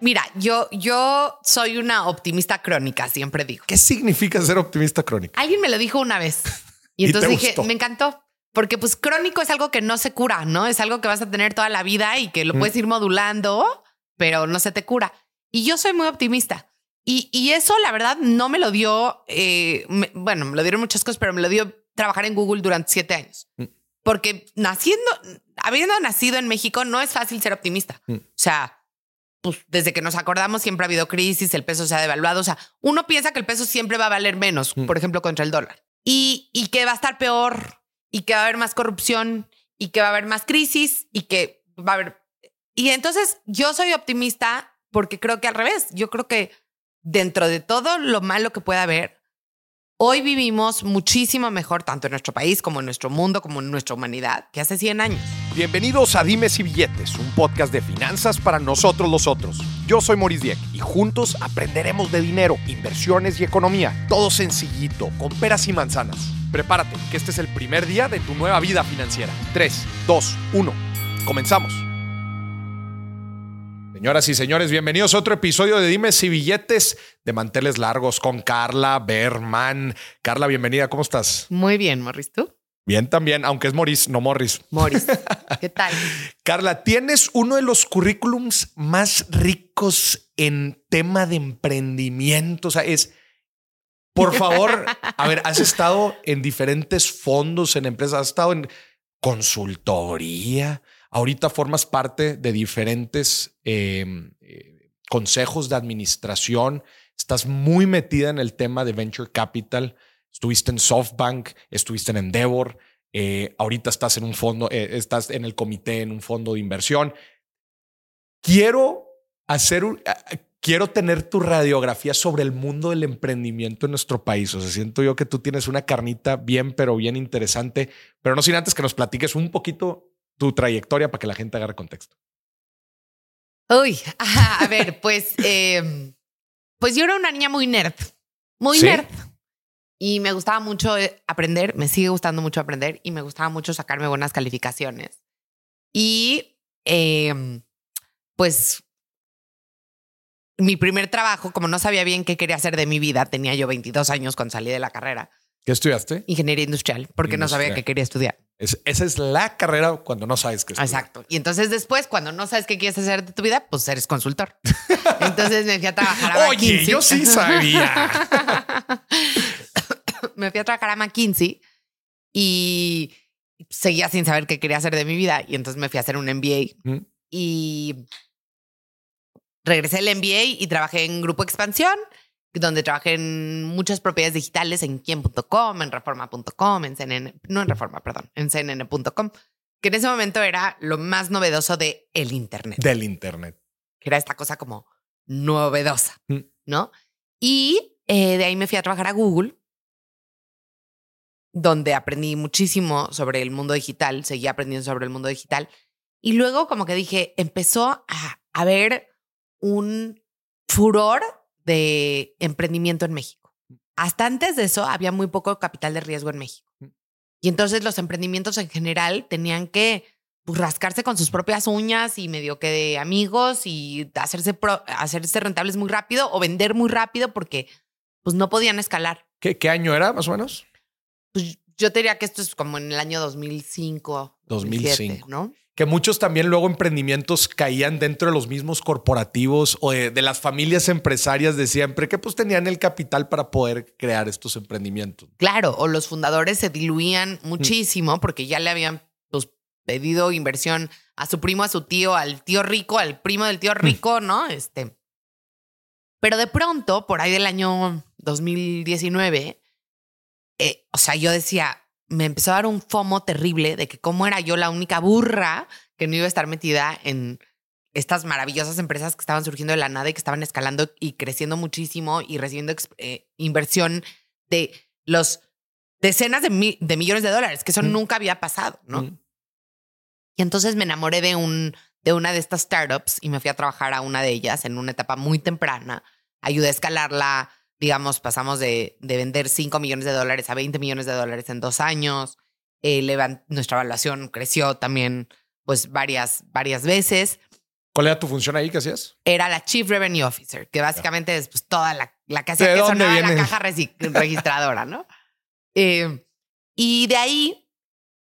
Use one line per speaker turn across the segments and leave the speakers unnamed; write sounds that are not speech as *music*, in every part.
Mira, yo, yo soy una optimista crónica, siempre digo.
¿Qué significa ser optimista crónica?
Alguien me lo dijo una vez *laughs* y,
¿Y
entonces
te
dije,
gustó?
me encantó. Porque pues crónico es algo que no se cura, ¿no? Es algo que vas a tener toda la vida y que lo puedes ir modulando, pero no se te cura. Y yo soy muy optimista. Y, y eso, la verdad, no me lo dio, eh, me- bueno, me lo dieron muchas cosas, pero me lo dio trabajar en Google durante siete años.
Mm.
Porque naciendo, habiendo nacido en México, no es fácil ser optimista.
Mm.
O sea, pues desde que nos acordamos siempre ha habido crisis, el peso se ha devaluado. O sea, uno piensa que el peso siempre va a valer menos,
Mm.
por ejemplo, contra el dólar. Y, y que va a estar peor, y que va a haber más corrupción, y que va a haber más crisis, y que va a haber... Y entonces yo soy optimista porque creo que al revés, yo creo que dentro de todo lo malo que pueda haber, hoy vivimos muchísimo mejor, tanto en nuestro país como en nuestro mundo, como en nuestra humanidad, que hace 100 años.
Bienvenidos a Dimes y Billetes, un podcast de finanzas para nosotros los otros. Yo soy Maurice Dieck y juntos aprenderemos de dinero, inversiones y economía. Todo sencillito, con peras y manzanas. Prepárate, que este es el primer día de tu nueva vida financiera. 3, 2, 1. Comenzamos.
Señoras y señores, bienvenidos a otro episodio de Dimes y Billetes de Manteles Largos con Carla Berman. Carla, bienvenida, ¿cómo estás?
Muy bien, Morris, ¿tú?
Bien también, aunque es Morris, no Morris.
Morris, *laughs* ¿qué tal?
Carla, tienes uno de los currículums más ricos en tema de emprendimiento. O sea, es, por favor, a ver, has estado en diferentes fondos, en empresas, has estado en consultoría, ahorita formas parte de diferentes eh, eh, consejos de administración, estás muy metida en el tema de venture capital, estuviste en SoftBank, estuviste en Endeavor, eh, ahorita estás en un fondo, eh, estás en el comité, en un fondo de inversión. Quiero hacer un, eh, quiero tener tu radiografía sobre el mundo del emprendimiento en nuestro país. O sea, siento yo que tú tienes una carnita bien, pero bien interesante, pero no sin antes que nos platiques un poquito tu trayectoria para que la gente agarre contexto.
Uy, *laughs* a ver, pues, eh, pues yo era una niña muy nerd, muy
¿Sí?
nerd. Y me gustaba mucho eh, aprender, me sigue gustando mucho aprender y me gustaba mucho sacarme buenas calificaciones. Y eh, pues mi primer trabajo, como no sabía bien qué quería hacer de mi vida, tenía yo 22 años cuando salí de la carrera,
¿Qué estudiaste?
ingeniería industrial, porque no sabía qué quería estudiar.
Es- esa es la carrera cuando no sabes qué estudiar.
Exacto. Y entonces después, cuando no sabes qué quieres hacer de tu vida, pues eres consultor. Entonces me fui a trabajar a *laughs*
Oye, yo sí sabía. *laughs*
me fui a trabajar a McKinsey y seguía sin saber qué quería hacer de mi vida. Y entonces me fui a hacer un MBA
Mm.
y regresé del MBA y trabajé en Grupo Expansión, donde trabajé en muchas propiedades digitales, en quien.com, en reforma.com, en CNN, no en reforma, perdón, en cnn.com, que en ese momento era lo más novedoso de el Internet
Del internet.
que era esta cosa como novedosa,
Mm.
¿no? Y eh, de ahí me fui a trabajar a Google, donde aprendí muchísimo sobre el mundo digital, seguí aprendiendo sobre el mundo digital. Y luego como que dije, empezó a haber un furor de emprendimiento en México. Hasta antes de eso había muy poco capital de riesgo en México. Y entonces los emprendimientos en general tenían que pues, rascarse con sus propias uñas y medio que de amigos y hacerse, pro- hacerse rentables muy rápido o vender muy rápido porque pues no podían escalar.
¿Qué, qué año era más o menos?
Pues yo te diría que esto es como en el año 2005, 2007,
2005.
¿no?
Que muchos también luego emprendimientos caían dentro de los mismos corporativos o de, de las familias empresarias de siempre que pues tenían el capital para poder crear estos emprendimientos.
Claro, o los fundadores se diluían muchísimo porque ya le habían pues, pedido inversión a su primo, a su tío, al tío rico, al primo del tío rico, ¿no? Este. Pero de pronto, por ahí del año 2019, eh, o sea, yo decía, me empezó a dar un fomo terrible de que cómo era yo la única burra que no iba a estar metida en estas maravillosas empresas que estaban surgiendo de la nada y que estaban escalando y creciendo muchísimo y recibiendo eh, inversión de los decenas de, mi- de millones de dólares, que eso
Mm.
nunca había pasado, ¿no?
Mm.
Y entonces me enamoré de, un, de una de estas startups y me fui a trabajar a una de ellas en una etapa muy temprana. Ayudé a escalarla, digamos, pasamos de, de vender 5 millones de dólares a 20 millones de dólares en dos años. Eh, nuestra evaluación creció también pues varias, varias veces.
¿Cuál era tu función ahí? ¿Qué hacías?
Era la Chief Revenue Officer, que básicamente es pues, toda la, la que hacía
¿De
que sonara la caja registradora, ¿no? Eh, y de ahí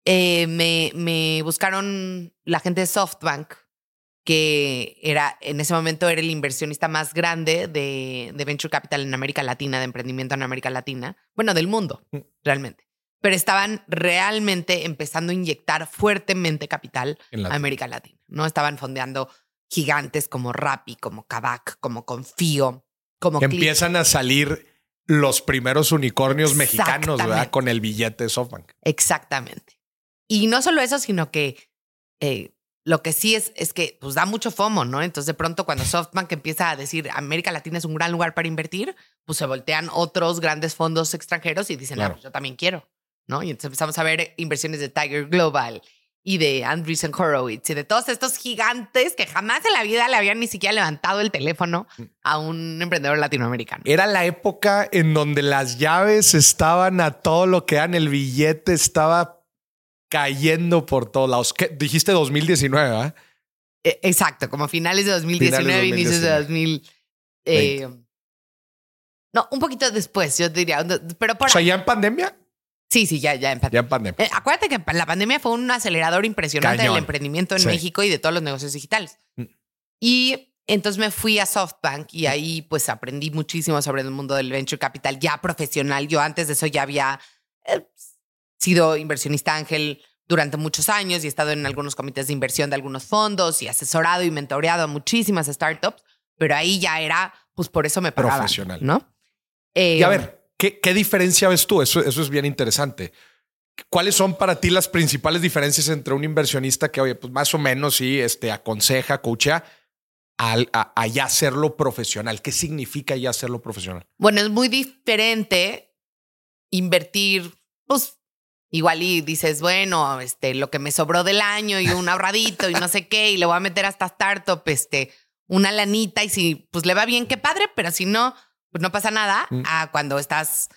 eh, me, me buscaron la gente de SoftBank, que era en ese momento era el inversionista más grande de, de Venture Capital en América Latina, de emprendimiento en América Latina, bueno, del mundo,
Mm.
realmente. Pero estaban realmente empezando a inyectar fuertemente capital a América Latina, ¿no? Estaban fondeando gigantes como Rappi, como Kavak, como Confío, como
que empiezan a salir los primeros unicornios mexicanos, ¿verdad? Con el billete de SoftBank.
Exactamente. Y no solo eso, sino que eh, lo que sí es, es que pues da mucho FOMO, ¿no? Entonces de pronto cuando SoftBank empieza a decir América Latina es un gran lugar para invertir, pues se voltean otros grandes fondos extranjeros y dicen,
Claro.
ah, pues yo también quiero, ¿no? Y entonces empezamos a ver inversiones de Tiger Global y de Andreessen Horowitz y de todos estos gigantes que jamás en la vida le habían ni siquiera levantado el teléfono a un emprendedor latinoamericano.
Era la época en donde las llaves estaban a todo lo que dan, el billete estaba cayendo por todos lados. ¿Qué? Dijiste 2019, ¿verdad?
Eh, Exacto, como finales de 2019,
Finales
inicios de
2019.
2000. eh, no, un poquito después, yo diría. Pero por
O sea, ya en pandemia.
Sí, sí, ya, ya en
Ya en pandemia.
Eh, acuérdate que la pandemia fue un acelerador impresionante
Cañón.
del emprendimiento en
Sí.
México y de todos los negocios digitales.
Mm.
Y entonces me fui a SoftBank y ahí pues aprendí muchísimo sobre el mundo del venture capital ya profesional. Yo antes de eso ya había eh, sido inversionista ángel durante muchos años y he estado en algunos comités de inversión de algunos fondos y asesorado y mentoreado a muchísimas startups, pero ahí ya era, pues por eso me pagaban,
Profesional.
¿no? Eh,
Y a ver, ¿qué, qué diferencia ves tú? Eso, eso es bien interesante. ¿Cuáles son para ti las principales diferencias entre un inversionista que, oye, pues más o menos sí, este, aconseja, coachea, al- a, a ya hacerlo profesional? ¿Qué significa ya hacerlo profesional?
Bueno, es muy diferente invertir, pues igual y dices, bueno, este, lo que me sobró del año y un ahorradito y no sé qué, y le voy a meter hasta startup, este, una lanita y si pues le va bien, qué padre, pero si no, pues no pasa nada.
Mm.
A cuando estás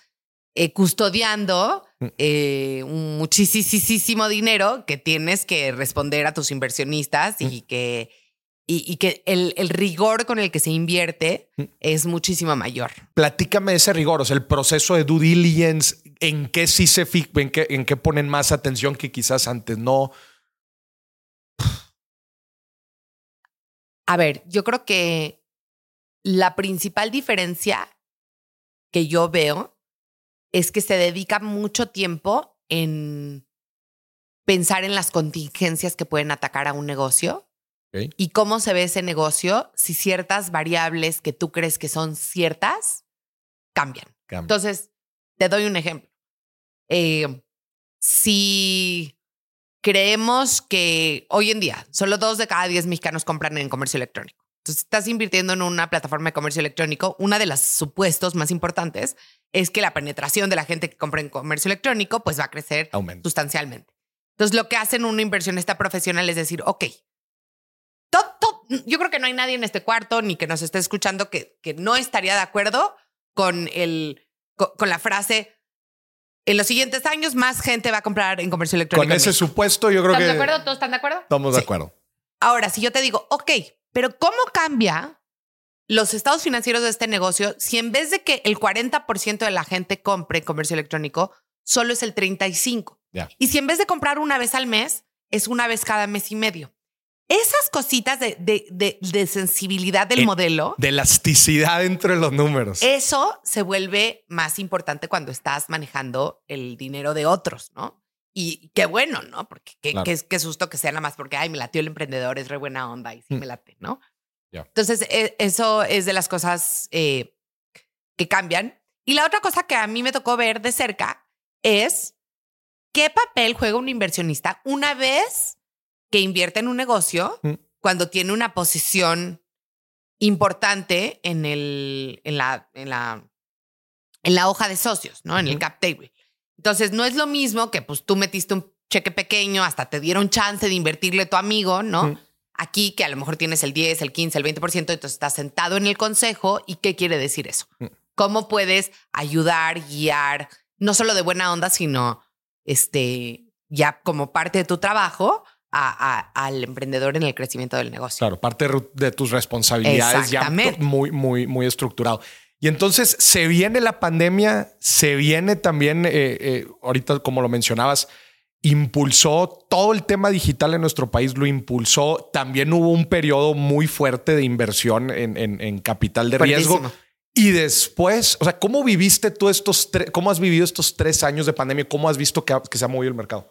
eh, custodiando
Mm.
eh, un muchísimo dinero que tienes que responder a tus inversionistas y que, y, y que el, el rigor con el que se invierte
Mm.
es muchísimo mayor.
Platícame de ese rigor, o sea, el proceso de due diligence, en qué sí se fi- en qué, en qué ponen más atención que quizás antes no.
A ver, yo creo que la principal diferencia que yo veo es que se dedica mucho tiempo en pensar en las contingencias que pueden atacar a un negocio Y cómo se ve ese negocio si ciertas variables que tú crees que son ciertas cambian.
Cambia.
Entonces, te doy un ejemplo. Eh, si creemos que hoy en día solo dos de cada diez mexicanos compran en comercio electrónico. Entonces, estás invirtiendo en una plataforma de comercio electrónico. Una de los supuestos más importantes es que la penetración de la gente que compra en comercio electrónico pues va a crecer
Aumenta.
sustancialmente. Entonces, lo que hacen un inversionista profesional es decir, ok, to- to- yo creo que no hay nadie en este cuarto ni que nos esté escuchando que, que no estaría de acuerdo con, el, co- con, la frase, en los siguientes años más gente va a comprar en comercio electrónico.
Con ese
México".
supuesto, yo creo
¿Están
que
de acuerdo? ¿Todos están de acuerdo?
estamos de acuerdo.
Ahora, si yo te digo, ok, pero ¿cómo cambia los estados financieros de este negocio si en vez de que el 40% de la gente compre en comercio electrónico, solo es el 35%?
Ya.
Y si en vez de comprar una vez al mes, es una vez cada mes y medio. Esas cositas de, de- de- de sensibilidad del
Eh,
modelo,
De elasticidad entre los números.
eso se vuelve más importante cuando estás manejando el dinero de otros, ¿no? Y qué bueno, ¿no? Porque qué,
Claro.
qué- qué susto que sea nada más porque, ay, me latió el emprendedor, es re buena onda y sí
Mm.
me late, ¿no? Entonces, e- eso es de las cosas eh, que cambian. Y la otra cosa que a mí me tocó ver de cerca es qué papel juega un inversionista una vez que invierte en un negocio
Mm.
cuando tiene una posición importante en, el, en, la, en, la, en la hoja de socios, ¿no? En el cap table. Entonces, no es lo mismo que pues tú metiste un cheque pequeño, hasta te dieron chance de invertirle a tu amigo, ¿no?
Ujú.
Aquí que a lo mejor tienes el 10, el 15, el 20%, entonces estás sentado en el consejo. ¿Y qué quiere decir eso?
Mm.
¿Cómo puedes ayudar, guiar, no solo de buena onda, sino este, ya como parte de tu trabajo al emprendedor en el crecimiento del negocio.
Claro, parte de tus responsabilidades ya muy, muy, muy estructurado. Y entonces se viene la pandemia, se viene también, eh, eh, ahorita como lo mencionabas, impulsó todo el tema digital en nuestro país, lo impulsó. También hubo un periodo muy fuerte de inversión en, capital de riesgo. Y después, o sea, ¿cómo viviste tú estos tres, cómo has vivido estos tres años de pandemia? ¿Cómo has visto que, se ha movido el mercado?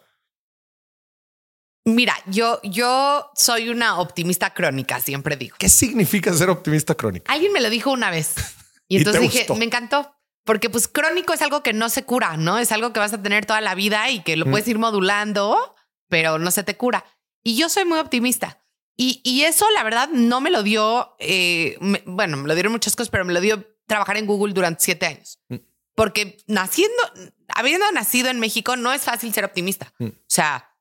Mira, yo, yo soy una optimista crónica, siempre digo.
¿Qué significa ser optimista crónica?
Alguien me lo dijo una vez. *laughs* Y, entonces dije, me encantó. Porque pues crónico es algo que no se cura, ¿no? Es algo que vas a tener toda la vida y que lo puedes ir modulando, pero no se te cura. Y yo soy muy optimista. Y, y eso, la verdad, no me lo dio, eh, bueno, me lo dieron muchas cosas, pero me lo dio trabajar en Google durante siete años. Mm. Porque naciendo, habiendo nacido en México, no es fácil ser optimista. Mm. O sea,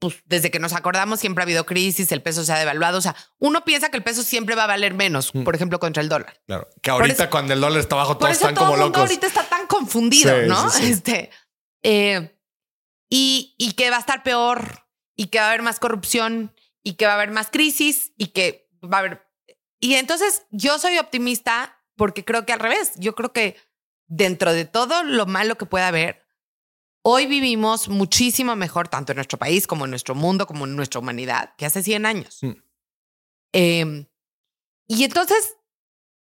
pues desde que nos acordamos siempre ha habido crisis, el peso se ha devaluado. O sea, uno piensa que el peso siempre va a valer menos, mm. por ejemplo, contra el dólar.
Claro. Que ahorita cuando el dólar está bajo, todos están como locos.
ahorita está tan confundido, ¿no? *laughs* Este. Eh, y, y que va a estar peor, y que va a haber más corrupción, y que va a haber más crisis, y que va a haber. Y entonces yo soy optimista porque creo que al revés. Yo creo que dentro de todo lo malo que pueda haber, Hoy vivimos muchísimo mejor, tanto en nuestro país como en nuestro mundo, como en nuestra humanidad, que hace 100 años. Mm. Em, y entonces,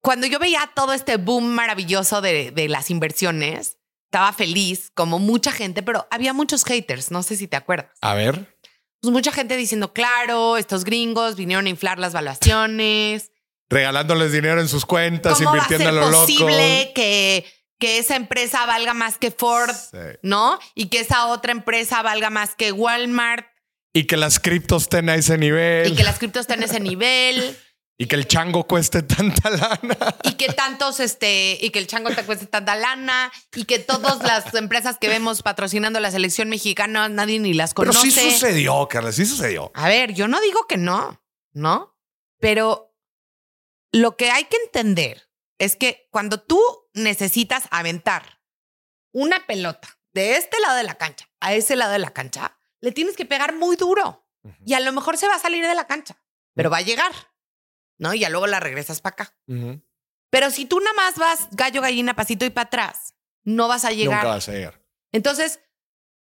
cuando yo veía todo este boom maravilloso de, de, las inversiones, estaba feliz, como mucha gente, pero había muchos haters, no sé si te acuerdas.
A ver.
Pues mucha gente diciendo, claro, estos gringos vinieron a inflar las valuaciones.
Regalándoles dinero en sus cuentas, invirtiendo a lo loco.
posible que que esa empresa valga más que Ford, ¿no? Y que esa otra empresa valga más que Walmart.
Y que las criptos estén a ese nivel.
Y que las criptos estén a ese nivel. *laughs*
Y que el chango cueste tanta lana.
Y que tantos, este, y que el chango te cueste tanta lana. Y que todas las empresas que vemos patrocinando la selección mexicana, nadie ni las conoce.
Pero sí sucedió, Carla, sí sucedió.
A ver, yo no digo que no, ¿no? Pero lo que hay que entender es que cuando tú necesitas aventar una pelota de este lado de la cancha a ese lado de la cancha, le tienes que pegar muy duro. Y a lo mejor se va a salir de la cancha, pero va a llegar, ¿no? Y ya luego la regresas para acá. Pero si tú nada más vas gallo, gallina, pasito y para atrás, no vas a llegar.
Nunca vas a llegar.
Entonces,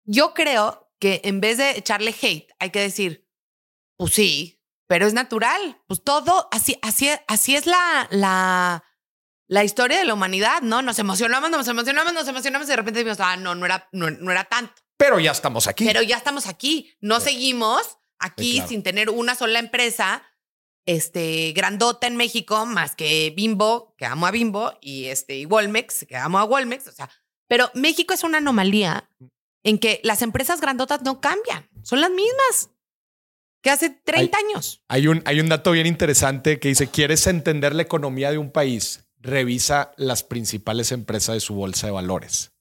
yo creo que en vez de echarle hate, hay que decir, pues sí, pero es natural. Pues todo, así, así, así es la, la, la historia de la humanidad, ¿no? Nos emocionamos, nos emocionamos, nos emocionamos y de repente decimos, ah, no, no era, no, era tanto.
Pero ya estamos aquí.
Pero ya estamos aquí. No seguimos aquí sin tener una sola empresa este, grandota en México, más que Bimbo, que amo a Bimbo, y, este, y Walmex, que amo a Walmex. O sea, pero México es una anomalía en que las empresas grandotas no cambian, son las mismas que hace 30 años.
Hay un, hay un dato bien interesante que dice, ¿quieres entender la economía de un país? Revisa las principales empresas de su bolsa de valores.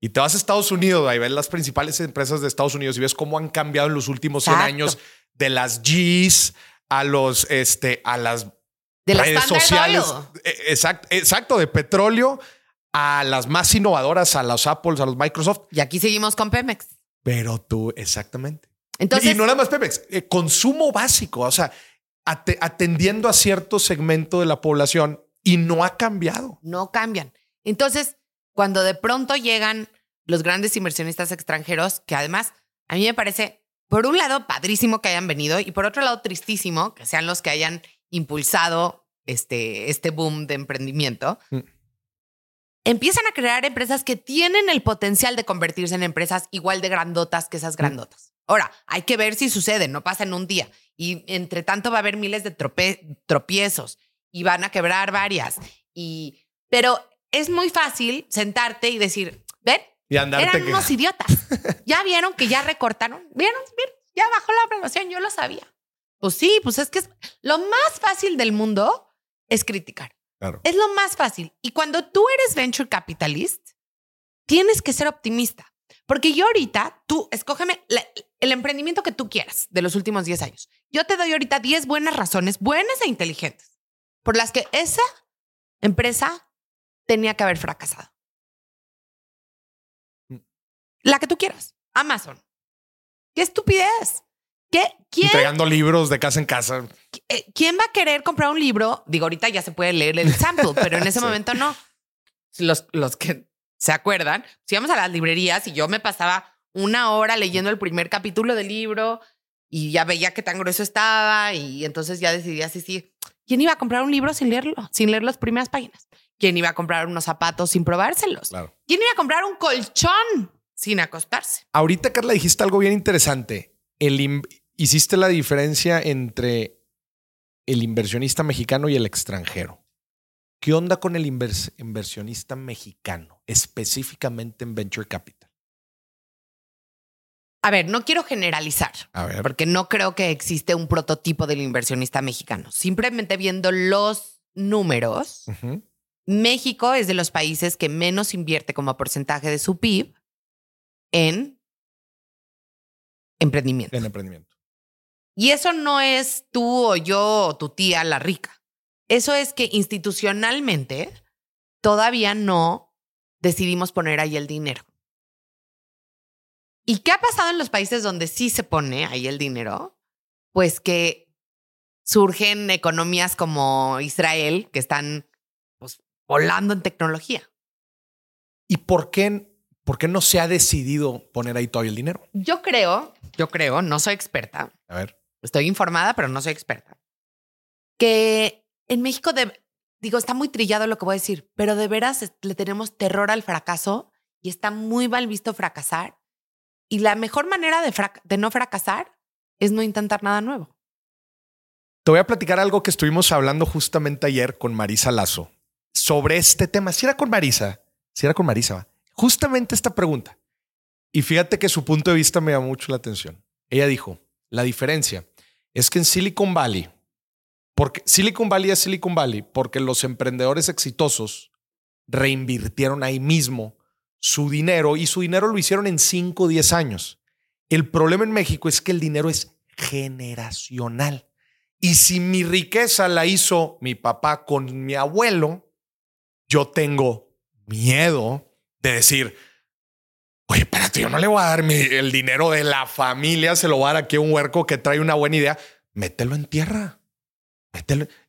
Y te vas a Estados Unidos, ahí ves las principales empresas de Estados Unidos y ves cómo han cambiado en los últimos 100 años de las Gs a los, este, a las redes sociales. E, exacto, exacto, de petróleo a las más innovadoras, a los Apple, a los Microsoft.
Y aquí seguimos con Pemex.
Pero tú, exactamente. Entonces, y no nada más Pemex, eh, consumo básico, o sea, atendiendo a cierto segmento de la población y no ha cambiado.
No cambian. Entonces, cuando de pronto llegan los grandes inversionistas extranjeros, que además a mí me parece, por un lado, padrísimo que hayan venido y por otro lado, tristísimo que sean los que hayan impulsado este, este boom de emprendimiento. Mm. Empiezan a crear empresas que tienen el potencial de convertirse en empresas igual de grandotas que esas mm. grandotas. Ahora, hay que ver si sucede, no pasa en un día. Y entre tanto va a haber miles de tropiezos y van a quebrar varias. Y, pero es muy fácil sentarte y decir, ven, y eran unos *laughs* idiotas. ya vieron que ya recortaron, vieron, vieron, ya bajó la aprobación, yo lo sabía. Pues sí, pues es que es, lo más fácil del mundo es criticar. Es lo más fácil. Y cuando tú eres venture capitalist, tienes que ser optimista. Porque yo ahorita, tú, escógeme el emprendimiento que tú quieras de los últimos 10 años. Yo te doy ahorita 10 buenas razones, buenas e inteligentes, por las que esa empresa tenía que haber fracasado. Mm. La que tú quieras. Amazon. ¡Qué estupidez! ¿Qué? ¿Quién,
Entregando libros de casa en casa.
eh, ¿Quién va a querer comprar un libro? Digo, ahorita ya se puede leer el sample, pero en *laughs* ese
Sí.
momento no. Los, los que se acuerdan, si íbamos a las librerías y yo me pasaba una hora leyendo el primer capítulo del libro y ya veía qué tan grueso estaba y entonces ya decidía si sí. ¿Quién iba a comprar un libro sin leerlo, sin leer las primeras páginas? ¿Quién iba a comprar unos zapatos sin probárselos?
Claro.
¿Quién iba a comprar un colchón sin acostarse?
Ahorita, Carla, dijiste algo bien interesante. El hiciste la diferencia entre el inversionista mexicano y el extranjero. ¿Qué onda con el invers- inversionista mexicano, específicamente en venture capital?
A ver, no quiero generalizar.
A ver.
porque no creo que existe un prototipo del inversionista mexicano. Simplemente viendo los números. México es de los países que menos invierte como porcentaje de su PIB en emprendimiento.
En emprendimiento.
Y eso no es tú o yo o tu tía la rica. Eso es que institucionalmente todavía no decidimos poner ahí el dinero. ¿Y qué ha pasado en los países donde sí se pone ahí el dinero? Pues que surgen economías como Israel que están pues, volando en tecnología.
¿Y por qué, por qué no se ha decidido poner ahí todavía el dinero?
Yo creo, yo creo, no soy experta,
A ver.
estoy informada, pero no soy experta, que en México, de- digo, está muy trillado lo que voy a decir, pero de veras le tenemos terror al fracaso y está muy mal visto fracasar. Y la mejor manera de, no fracasar es no intentar nada nuevo.
Te voy a platicar algo que estuvimos hablando justamente ayer con Marisa Lazo sobre este tema. Si era con Marisa, si era con Marisa, justamente esta pregunta. Y fíjate que su punto de vista me llamó mucho la atención. Ella dijo, la diferencia es que en Silicon Valley, porque Silicon Valley es Silicon Valley, porque los emprendedores exitosos reinvirtieron ahí mismo su dinero y su dinero lo hicieron en 5 o 10 años. El problema en México es que el dinero es generacional. Y si mi riqueza la hizo mi papá con mi abuelo, yo tengo miedo de decir, oye, espérate, yo no le voy a dar mi- el dinero de la familia, se lo voy a dar aquí a un huerco que trae una buena idea. Mételo en tierra.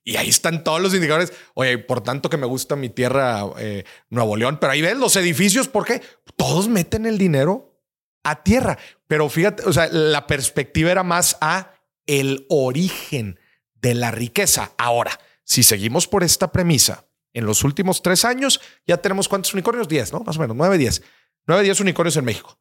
Y ahí están todos los indicadores. Oye, por tanto que me gusta mi tierra, eh, Nuevo León, pero ahí ves los edificios, ¿por qué? Todos meten el dinero a tierra. Pero fíjate, o sea, la perspectiva era más a el origen de la riqueza. Ahora, si seguimos por esta premisa, en los últimos tres años ya tenemos cuántos unicornios? Diez, ¿no? Más o menos, nueve, diez. Nueve, diez unicornios en México.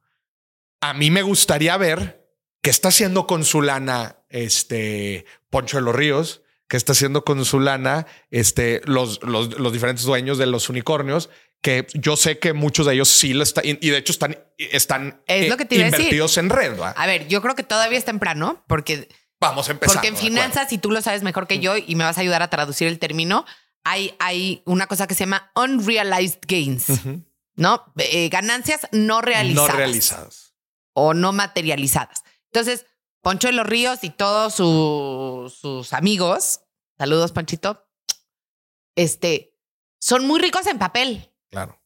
A mí me gustaría ver qué está haciendo con su lana este Poncho de los Ríos, qué está haciendo con su lana este, los, los, los diferentes dueños de los unicornios, que yo sé que muchos de ellos sí lo están, y de hecho están, están
Es
eh,
lo que te iba a decir.
invertidos en red.
A ver, yo creo que todavía es temprano porque
Vamos a empezar.
Porque en finanzas, y tú lo sabes mejor que yo y me vas a ayudar a traducir el término, hay, hay una cosa que se llama unrealized gains, ¿no? Eh, ganancias no realizadas.
No realizadas.
O no materializadas. Entonces, Poncho de los Ríos y todos su- sus amigos, saludos, Ponchito, este, son muy ricos en papel,
Claro,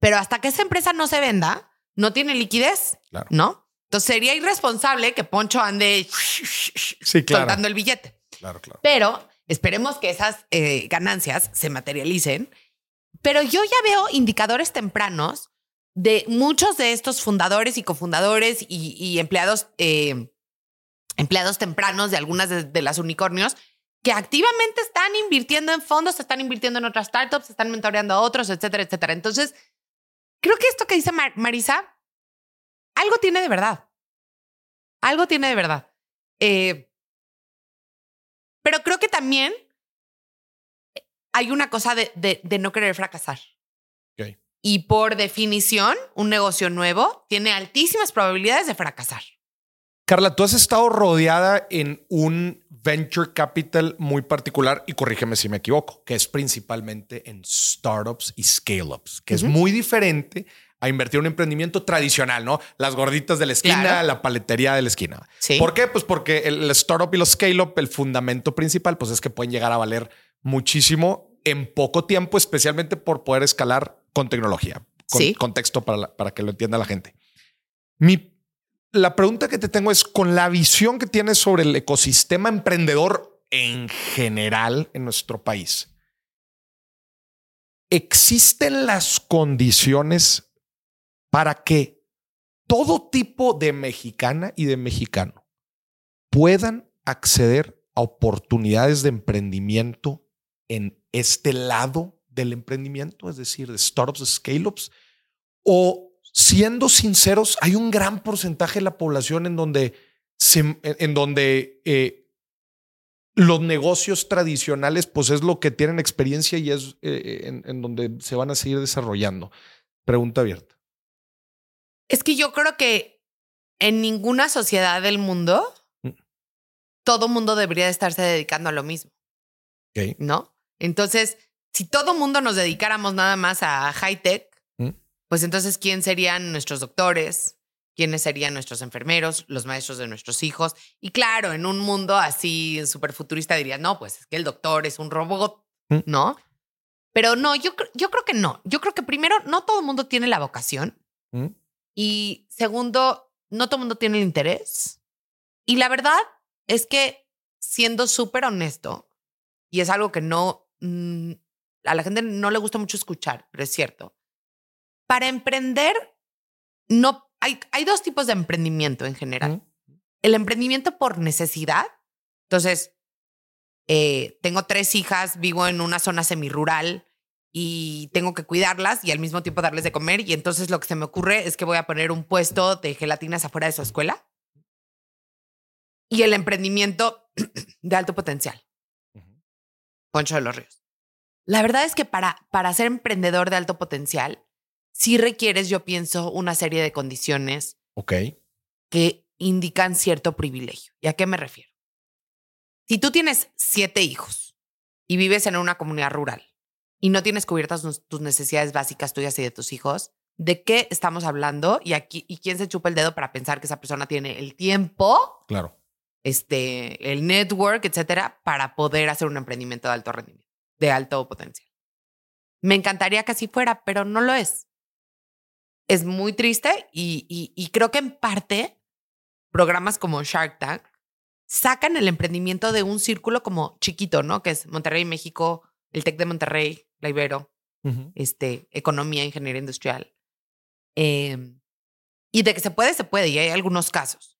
pero hasta que esa empresa no se venda, no tiene liquidez,
claro.
¿no? Entonces sería irresponsable que Poncho ande
Sí, claro.
soltando el billete.
Claro, claro.
Pero esperemos que esas eh, ganancias se materialicen. Pero yo ya veo indicadores tempranos de muchos de estos fundadores y cofundadores y, y empleados, eh, empleados tempranos de algunas de, de las unicornios que activamente están invirtiendo en fondos, están invirtiendo en otras startups, están mentoreando a otros, etcétera, etcétera. Entonces, creo que esto que dice Mar- Marisa, algo tiene de verdad. Algo tiene de verdad. Eh, pero creo que también hay una cosa de, de- de no querer fracasar. Y por definición, un negocio nuevo tiene altísimas probabilidades de fracasar.
Carla, tú has estado rodeada en un venture capital muy particular y corrígeme si me equivoco, que es principalmente en startups y scale-ups, que es muy diferente a invertir en un emprendimiento tradicional, ¿no? Las gorditas de la esquina,
Claro.
la paletería de la esquina.
Sí.
¿Por qué? Pues porque el startup y los scale-up, el fundamento principal, pues es que pueden llegar a valer muchísimo en poco tiempo, especialmente por poder escalar con tecnología. Con
Sí.
contexto para, la- para que lo entienda la gente. Mi, la pregunta que te tengo es, con la visión que tienes sobre el ecosistema emprendedor en general en nuestro país, ¿existen las condiciones para que todo tipo de mexicana y de mexicano puedan acceder a oportunidades de emprendimiento en este lado del emprendimiento, es decir, de startups, scale-ups, o siendo sinceros, hay un gran porcentaje de la población en donde, en donde eh, los negocios tradicionales, pues es lo que tienen experiencia y es eh, en, donde se van a seguir desarrollando. Pregunta abierta.
Es que yo creo que en ninguna sociedad del mundo mm. todo mundo debería estarse dedicando a lo mismo. ¿No? Entonces, si todo mundo nos dedicáramos nada más a high tech. Pues entonces, ¿quién serían nuestros doctores? ¿Quiénes serían nuestros enfermeros, los maestros de nuestros hijos? Y claro, en un mundo así súper futurista dirías, no, pues es que el doctor es un robot, ¿Mm? ¿no? Pero no, yo, yo creo que no. Yo creo que primero, no todo el mundo tiene la vocación. ¿Mm? Y segundo, no todo el mundo tiene el interés. Y la verdad es que, siendo súper honesto, y es algo que no, a la gente no le gusta mucho escuchar, pero es cierto. Para emprender, no hay, hay dos tipos de emprendimiento en general. El emprendimiento por necesidad. Entonces, eh, tengo tres hijas, vivo en una zona semirural y tengo que cuidarlas y al mismo tiempo darles de comer. Y entonces lo que se me ocurre es que voy a poner un puesto de gelatinas afuera de su escuela. Y el emprendimiento *clears throat* de alto potencial. Poncho de los Ríos. La verdad es que para, para ser emprendedor de alto potencial, sí requieres, yo pienso, una serie de condiciones que indican cierto privilegio. ¿Y a qué me refiero? Si tú tienes siete hijos y vives en una comunidad rural y no tienes cubiertas tus necesidades básicas tuyas y de tus hijos, ¿de qué estamos hablando? Y aquí, ¿y quién se chupa el dedo para pensar que esa persona tiene el tiempo?
Claro.
Este, el network, etcétera, para poder hacer un emprendimiento de alto rendimiento de alto potencial. Me encantaría que así fuera, pero no lo es. Es muy triste y, y, creo que en parte programas como Shark Tank sacan el emprendimiento de un círculo como chiquito, ¿no? Que es Monterrey, México, el TEC de Monterrey, la Ibero, este, economía, ingeniería industrial. Em, y de que se puede, se puede, y hay algunos casos.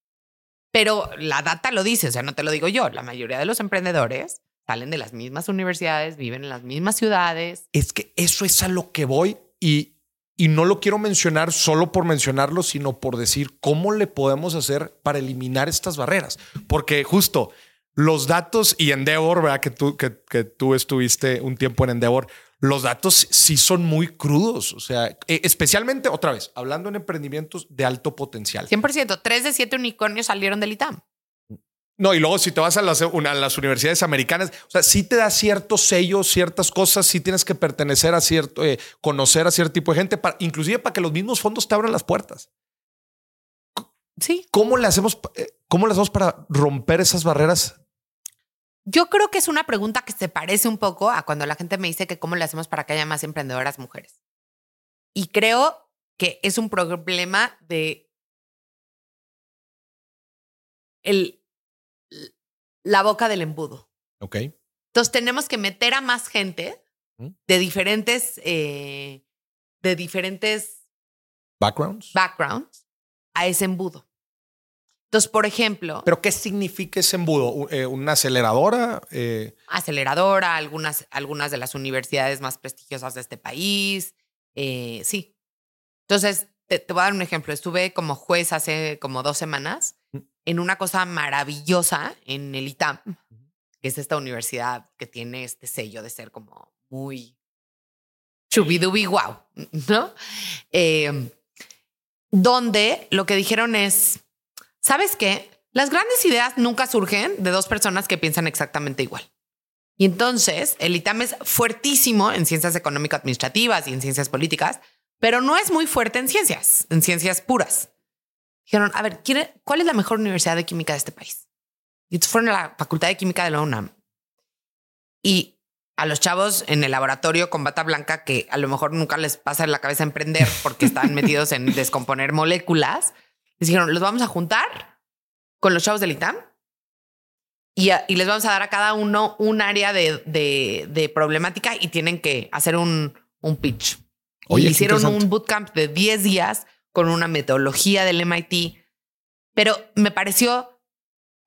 Pero la data lo dice, o sea, no te lo digo yo, la mayoría de los emprendedores salen de las mismas universidades, viven en las mismas ciudades.
Es que eso es a lo que voy y, y no lo quiero mencionar solo por mencionarlo, sino por decir cómo le podemos hacer para eliminar estas barreras. Porque justo los datos y Endeavor, ¿verdad? Que tú, que, tú estuviste un tiempo en Endeavor, los datos sí son muy crudos. O sea, e, especialmente otra vez, hablando en emprendimientos de alto potencial.
100%, tres de siete unicornios salieron del ITAM.
No, y luego si te vas a las, las, universidades americanas, o sea, sí te da ciertos sellos, ciertas cosas, sí tienes que pertenecer a cierto, eh, conocer a cierto tipo de gente, para, inclusive para que los mismos fondos te abran las puertas.
Sí.
¿Cómo le hacemos, eh, cómo le hacemos para romper esas barreras?
Yo creo que es una pregunta que se parece un poco a cuando la gente me dice que cómo le hacemos para que haya más emprendedoras mujeres. Y creo que es un problema de el la boca del embudo.
Ok.
Entonces tenemos que meter a más gente de diferentes, eh, de diferentes
backgrounds.
backgrounds a ese embudo. Entonces, por ejemplo.
¿Pero qué significa ese embudo? Eh, ¿Una aceleradora?
Eh, aceleradora, algunas, algunas de las universidades más prestigiosas de este país. sí. Entonces, te, te, voy a dar un ejemplo. Estuve como juez hace como dos semanas en una cosa maravillosa en el ITAM, que es esta universidad que tiene este sello de ser como muy chubidubi wow, ¿no? Em, donde lo que dijeron es, ¿sabes qué? Las grandes ideas nunca surgen de dos personas que piensan exactamente igual. Y entonces el ITAM es fuertísimo en ciencias económico-administrativas y en ciencias políticas, pero no es muy fuerte en ciencias, en ciencias puras. Dijeron, a ver, ¿cuál es la mejor universidad de química de este país? Y fueron a la Facultad de Química de la UNAM. Y a los chavos en el laboratorio con bata blanca, que a lo mejor nunca les pasa en la cabeza emprender porque están *laughs* metidos en descomponer moléculas, Les dijeron, los vamos a juntar con los chavos del ITAM y, a- y les vamos a dar a cada uno un área de, de- de problemática y tienen que hacer un, un pitch.
Oye,
y hicieron un bootcamp de 10 días con una metodología del MIT, pero me pareció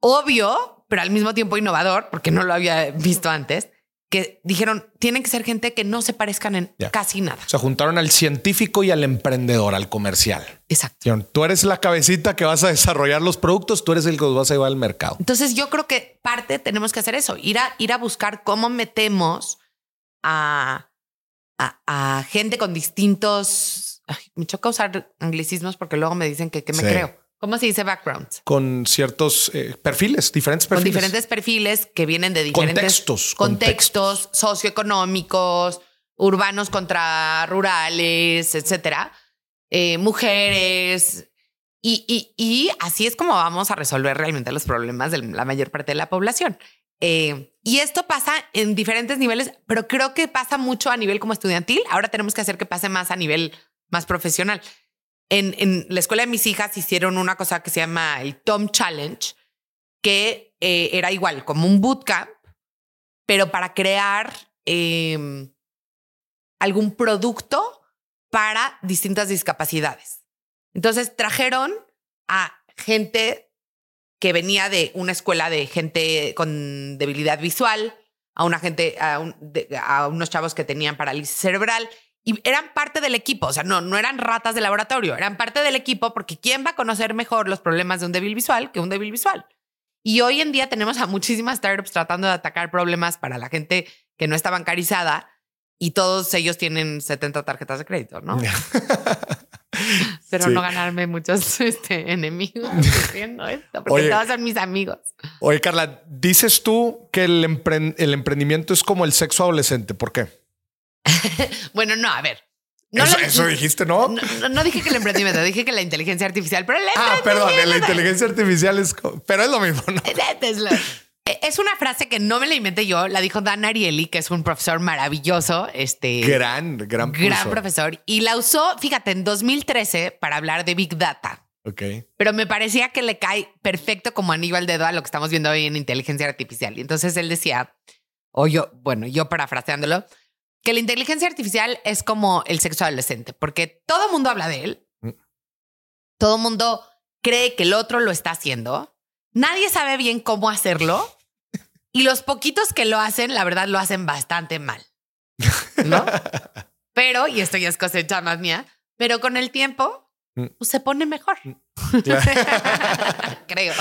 obvio, pero al mismo tiempo innovador, porque no lo había visto antes, que dijeron, tienen que ser gente que no se parezcan en casi nada.
Se juntaron al científico y al emprendedor, al comercial.
Exacto.
Dijeron, Tú eres la cabecita que vas a desarrollar los productos, tú eres el que los vas a llevar al mercado.
Entonces yo creo que parte tenemos que hacer eso, ir a, ir a buscar cómo metemos a, a, a gente con distintos... Ay, me choca usar anglicismos porque luego me dicen que, que me
Sí.
creo. ¿Cómo se dice backgrounds?
Con ciertos eh, perfiles, diferentes
Con
perfiles.
diferentes perfiles que vienen de diferentes
Contextos,
contextos socioeconómicos, urbanos contra rurales, etcétera, eh, mujeres. Y, y- y así es como vamos a resolver realmente los problemas de la mayor parte de la población. Eh, y esto pasa en diferentes niveles, pero creo que pasa mucho a nivel como estudiantil. Ahora tenemos que hacer que pase más a nivel más profesional. En, en la escuela de mis hijas hicieron una cosa que se llama el Tom Challenge, que eh, era igual como un bootcamp, pero para crear eh, algún producto para distintas discapacidades. Entonces trajeron a gente que venía de una escuela de gente con debilidad visual, a una gente, un- de- a unos chavos que tenían parálisis cerebral y eran parte del equipo. O sea, no, no eran ratas de laboratorio, eran parte del equipo porque ¿quién va a conocer mejor los problemas de un débil visual que un débil visual? Y hoy en día tenemos a muchísimas startups tratando de atacar problemas para la gente que no está bancarizada y todos ellos tienen 70 tarjetas de crédito, ¿no? *laughs* Pero
Sí.
no ganarme muchos *laughs* este, enemigos *laughs* diciendo esto, porque
Oye.
todos son mis amigos.
Oye, Carla, dices tú que el, empren- el emprendimiento es como el sexo adolescente. ¿Por qué? *laughs*
Bueno, no, a ver. No,
eso, eso dijiste, ¿no?
no, no- no dije que el emprendimiento, dije que la inteligencia artificial, pero el
ah, perdón, la inteligencia artificial es... Pero es lo mismo, ¿no? *laughs*
Eh, Es una frase que no me la inventé yo, la dijo Dan Ariely, que es un profesor maravilloso, este
Gran, gran,
gran
profesor.
profesor, y la usó, fíjate, en 2013 para hablar de Big Data.
Ok.
Pero me parecía que le cae perfecto como anillo al dedo a lo que estamos viendo hoy en inteligencia artificial. Y entonces él decía, o yo, bueno, yo parafraseándolo, que la inteligencia artificial es como el sexo adolescente, porque todo el mundo habla de él,
Mm.
todo el mundo cree que el otro lo está haciendo, nadie sabe bien cómo hacerlo y los poquitos que lo hacen, la verdad, lo hacen bastante mal. ¿No? *laughs* Pero, y esto ya es cosecha más mía, pero con el tiempo
Mm.
pues, se pone mejor. *laughs* Creo.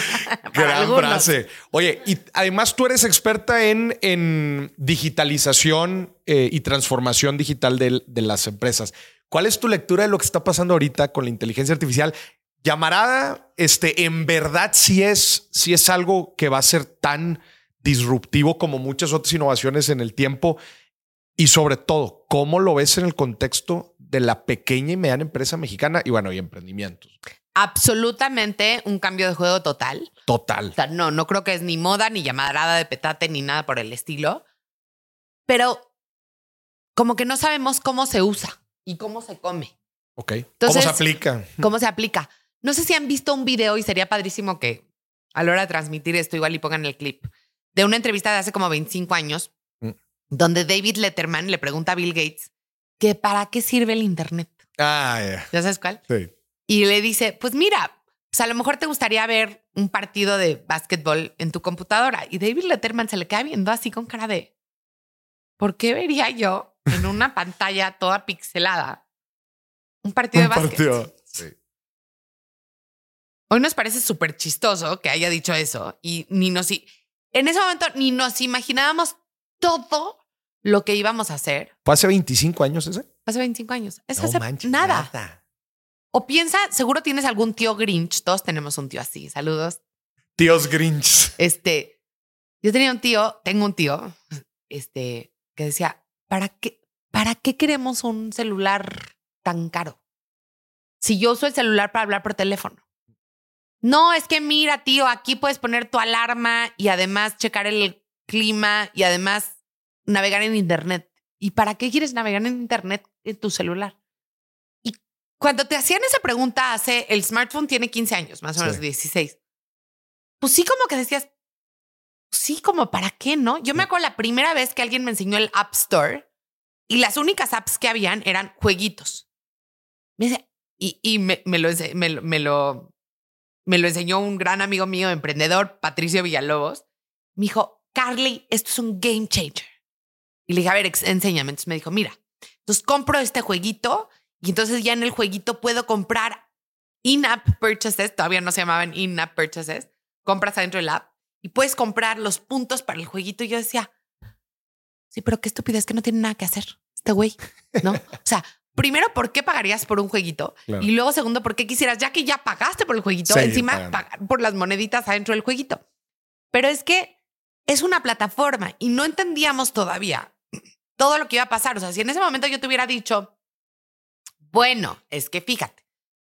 Gran
algunos.
frase. Oye, y además tú eres experta en, en digitalización eh, y transformación digital de, de las empresas. ¿Cuál es tu lectura de lo que está pasando ahorita con la inteligencia artificial? Llamarada, este, en verdad sí es, sí es algo que va a ser tan disruptivo como muchas otras innovaciones en el tiempo. Y sobre todo, ¿cómo lo ves en el contexto de la pequeña y mediana empresa mexicana y bueno, y emprendimientos?
Absolutamente un cambio de juego total.
Total.
O sea, no, no creo que es ni moda, ni llamarada de petate, ni nada por el estilo. Pero como que no sabemos cómo se usa y cómo se come,
Ok. ¿Cómo
Entonces-
se aplica?
cómo se aplica. No sé si han visto un video y sería padrísimo que a la hora de transmitir esto igual y pongan el clip de una entrevista de hace como 25 años
Mm.
donde David Letterman le pregunta a Bill Gates que para qué sirve el Internet.
Ah, ya.
¿Ya sabes cuál?
Sí.
Y le dice, pues mira, pues a lo mejor te gustaría ver un partido de básquetbol en tu computadora. Y David Letterman se le queda viendo así con cara de, ¿por qué vería yo en una pantalla toda pixelada un partido de
Un
básquet?
partido. *laughs* Sí.
Hoy nos parece súper chistoso que haya dicho eso y ni nos... En ese momento ni nos imaginábamos todo lo que íbamos a hacer
¿Fue hace 25 años ese?
hace 25 años. Es
No
hace
manches,
nada. O piensa, seguro tienes algún tío Grinch. Todos tenemos un tío así. Saludos.
Tíos Grinch.
Este, yo tenía un tío, tengo un tío, este, que decía, ¿para qué, para qué queremos un celular tan caro? Si yo uso el celular para hablar por teléfono. No, es que mira, tío, aquí puedes poner tu alarma y además checar el clima y además navegar en internet. ¿Y para qué quieres navegar en internet en tu celular? Cuando te hacían esa pregunta hace, el smartphone tiene 15 años, más o menos
Sí.
16. Pues sí, como que decías, sí, como para qué, ¿no? Yo me acuerdo la primera vez que alguien me enseñó el App Store y las únicas apps que habían eran jueguitos. Me dice, y, y me, me lo, me, lo- me lo me lo enseñó un gran amigo mío, emprendedor, Patricio Villalobos. Me dijo, Carly, esto es un game changer. Y le dije, a ver, enséñame. Entonces me dijo, mira, entonces compro este jueguito y entonces ya en el jueguito puedo comprar in-app purchases, todavía no se llamaban in-app purchases, compras adentro del app y puedes comprar los puntos para el jueguito. Y yo decía, sí, pero qué estupidez que no tiene nada que hacer este güey, ¿no? O sea, primero, ¿por qué pagarías por un jueguito?
Claro.
Y luego, segundo, ¿por qué quisieras, ya que ya pagaste por el jueguito,
Seguir
encima pagar por las moneditas adentro del jueguito? Pero es que es una plataforma y no entendíamos todavía todo lo que iba a pasar. O sea, si en ese momento yo te hubiera dicho, bueno, es que fíjate,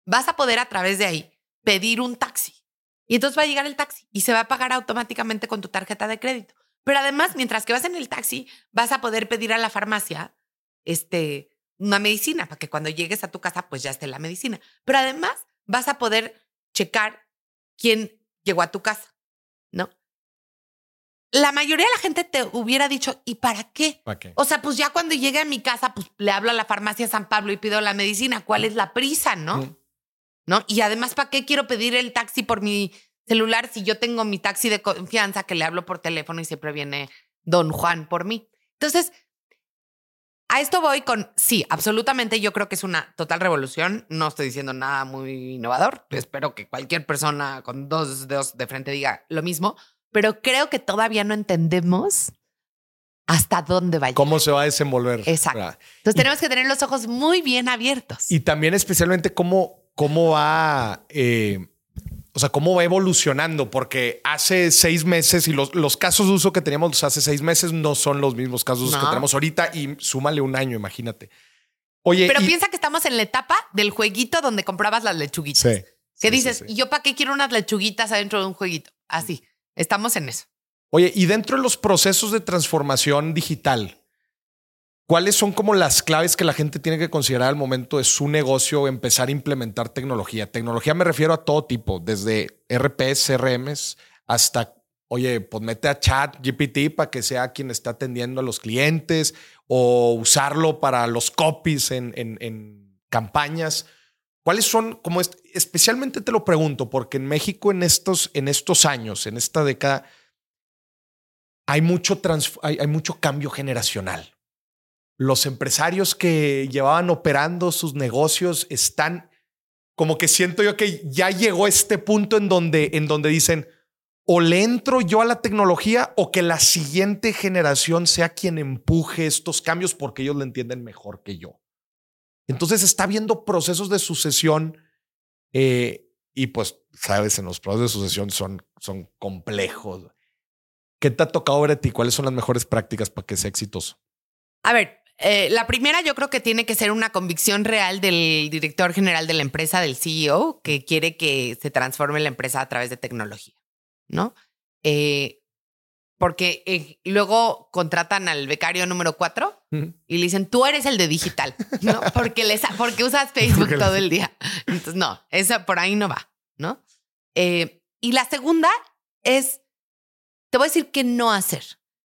vas a poder a través de ahí pedir un taxi y entonces va a llegar el taxi y se va a pagar automáticamente con tu tarjeta de crédito. Pero además, mientras que vas en el taxi, vas a poder pedir a la farmacia este, una medicina para que cuando llegues a tu casa, pues ya esté la medicina. Pero además, vas a poder checar quién llegó a tu casa, ¿no? La mayoría de la gente te hubiera dicho, ¿y para qué?
¿Para qué?
O sea, pues ya cuando llegue a mi casa, pues le hablo a la farmacia San Pablo y pido la medicina. ¿Cuál es la prisa, no?
Mm.
¿No? Y además, ¿para qué quiero pedir el taxi por mi celular si yo tengo mi taxi de confianza que le hablo por teléfono y siempre viene don Juan por mí? Entonces, a esto voy con, sí, absolutamente yo creo que es una total revolución. No estoy diciendo nada muy innovador. Espero que cualquier persona con dos dedos de frente diga lo mismo, pero creo que todavía no entendemos hasta dónde va a.
¿Cómo se va a desenvolver?
Exacto.
¿verdad?
Entonces tenemos que tener los ojos muy bien abiertos.
Y también especialmente cómo, cómo va, eh, o sea, cómo va evolucionando, porque hace seis meses y los, los casos de uso que teníamos hace seis meses no son los mismos casos que tenemos ahorita y súmale un año, imagínate. Oye,
Pero
y-
piensa que estamos en la etapa del jueguito donde comprabas las lechuguitas.
Sí,
¿Qué
sí,
dices?
sí, sí.
¿Y yo para qué quiero unas lechuguitas adentro de un jueguito? Así. Estamos en eso.
Oye, y dentro de los procesos de transformación digital, ¿cuáles son como las claves que la gente tiene que considerar al momento de su negocio empezar a implementar tecnología? Tecnología me refiero a todo tipo, desde RPs, CRMs, hasta, oye, pues mete a chat GPT para que sea quien está atendiendo a los clientes o usarlo para los copies en, campañas. ¿Cuáles son, como est- especialmente te lo pregunto, porque en México en estos, en estos años, en esta década, hay mucho, hay mucho cambio generacional. Los empresarios que llevaban operando sus negocios están como que siento yo que ya llegó este punto en donde, en donde dicen o le entro yo a la tecnología o que la siguiente generación sea quien empuje estos cambios porque ellos lo entienden mejor que yo. Entonces está viendo procesos de sucesión eh, y pues, sabes, en los procesos de sucesión son, son complejos. ¿Qué te ha tocado ver a ti? ¿Cuáles son las mejores prácticas para que sea exitoso?
A ver, eh, la primera yo creo que tiene que ser una convicción real del director general de la empresa, del CEO, que quiere que se transforme la empresa a través de tecnología, ¿no? Eh, porque eh, luego contratan al becario número cuatro y le dicen, tú eres el de digital, ¿no? *laughs* Porque, les, porque usas Facebook
Porque
todo el día. Entonces, no, esa por ahí no va, ¿no? Eh, y la segunda es, te voy a decir qué no hacer.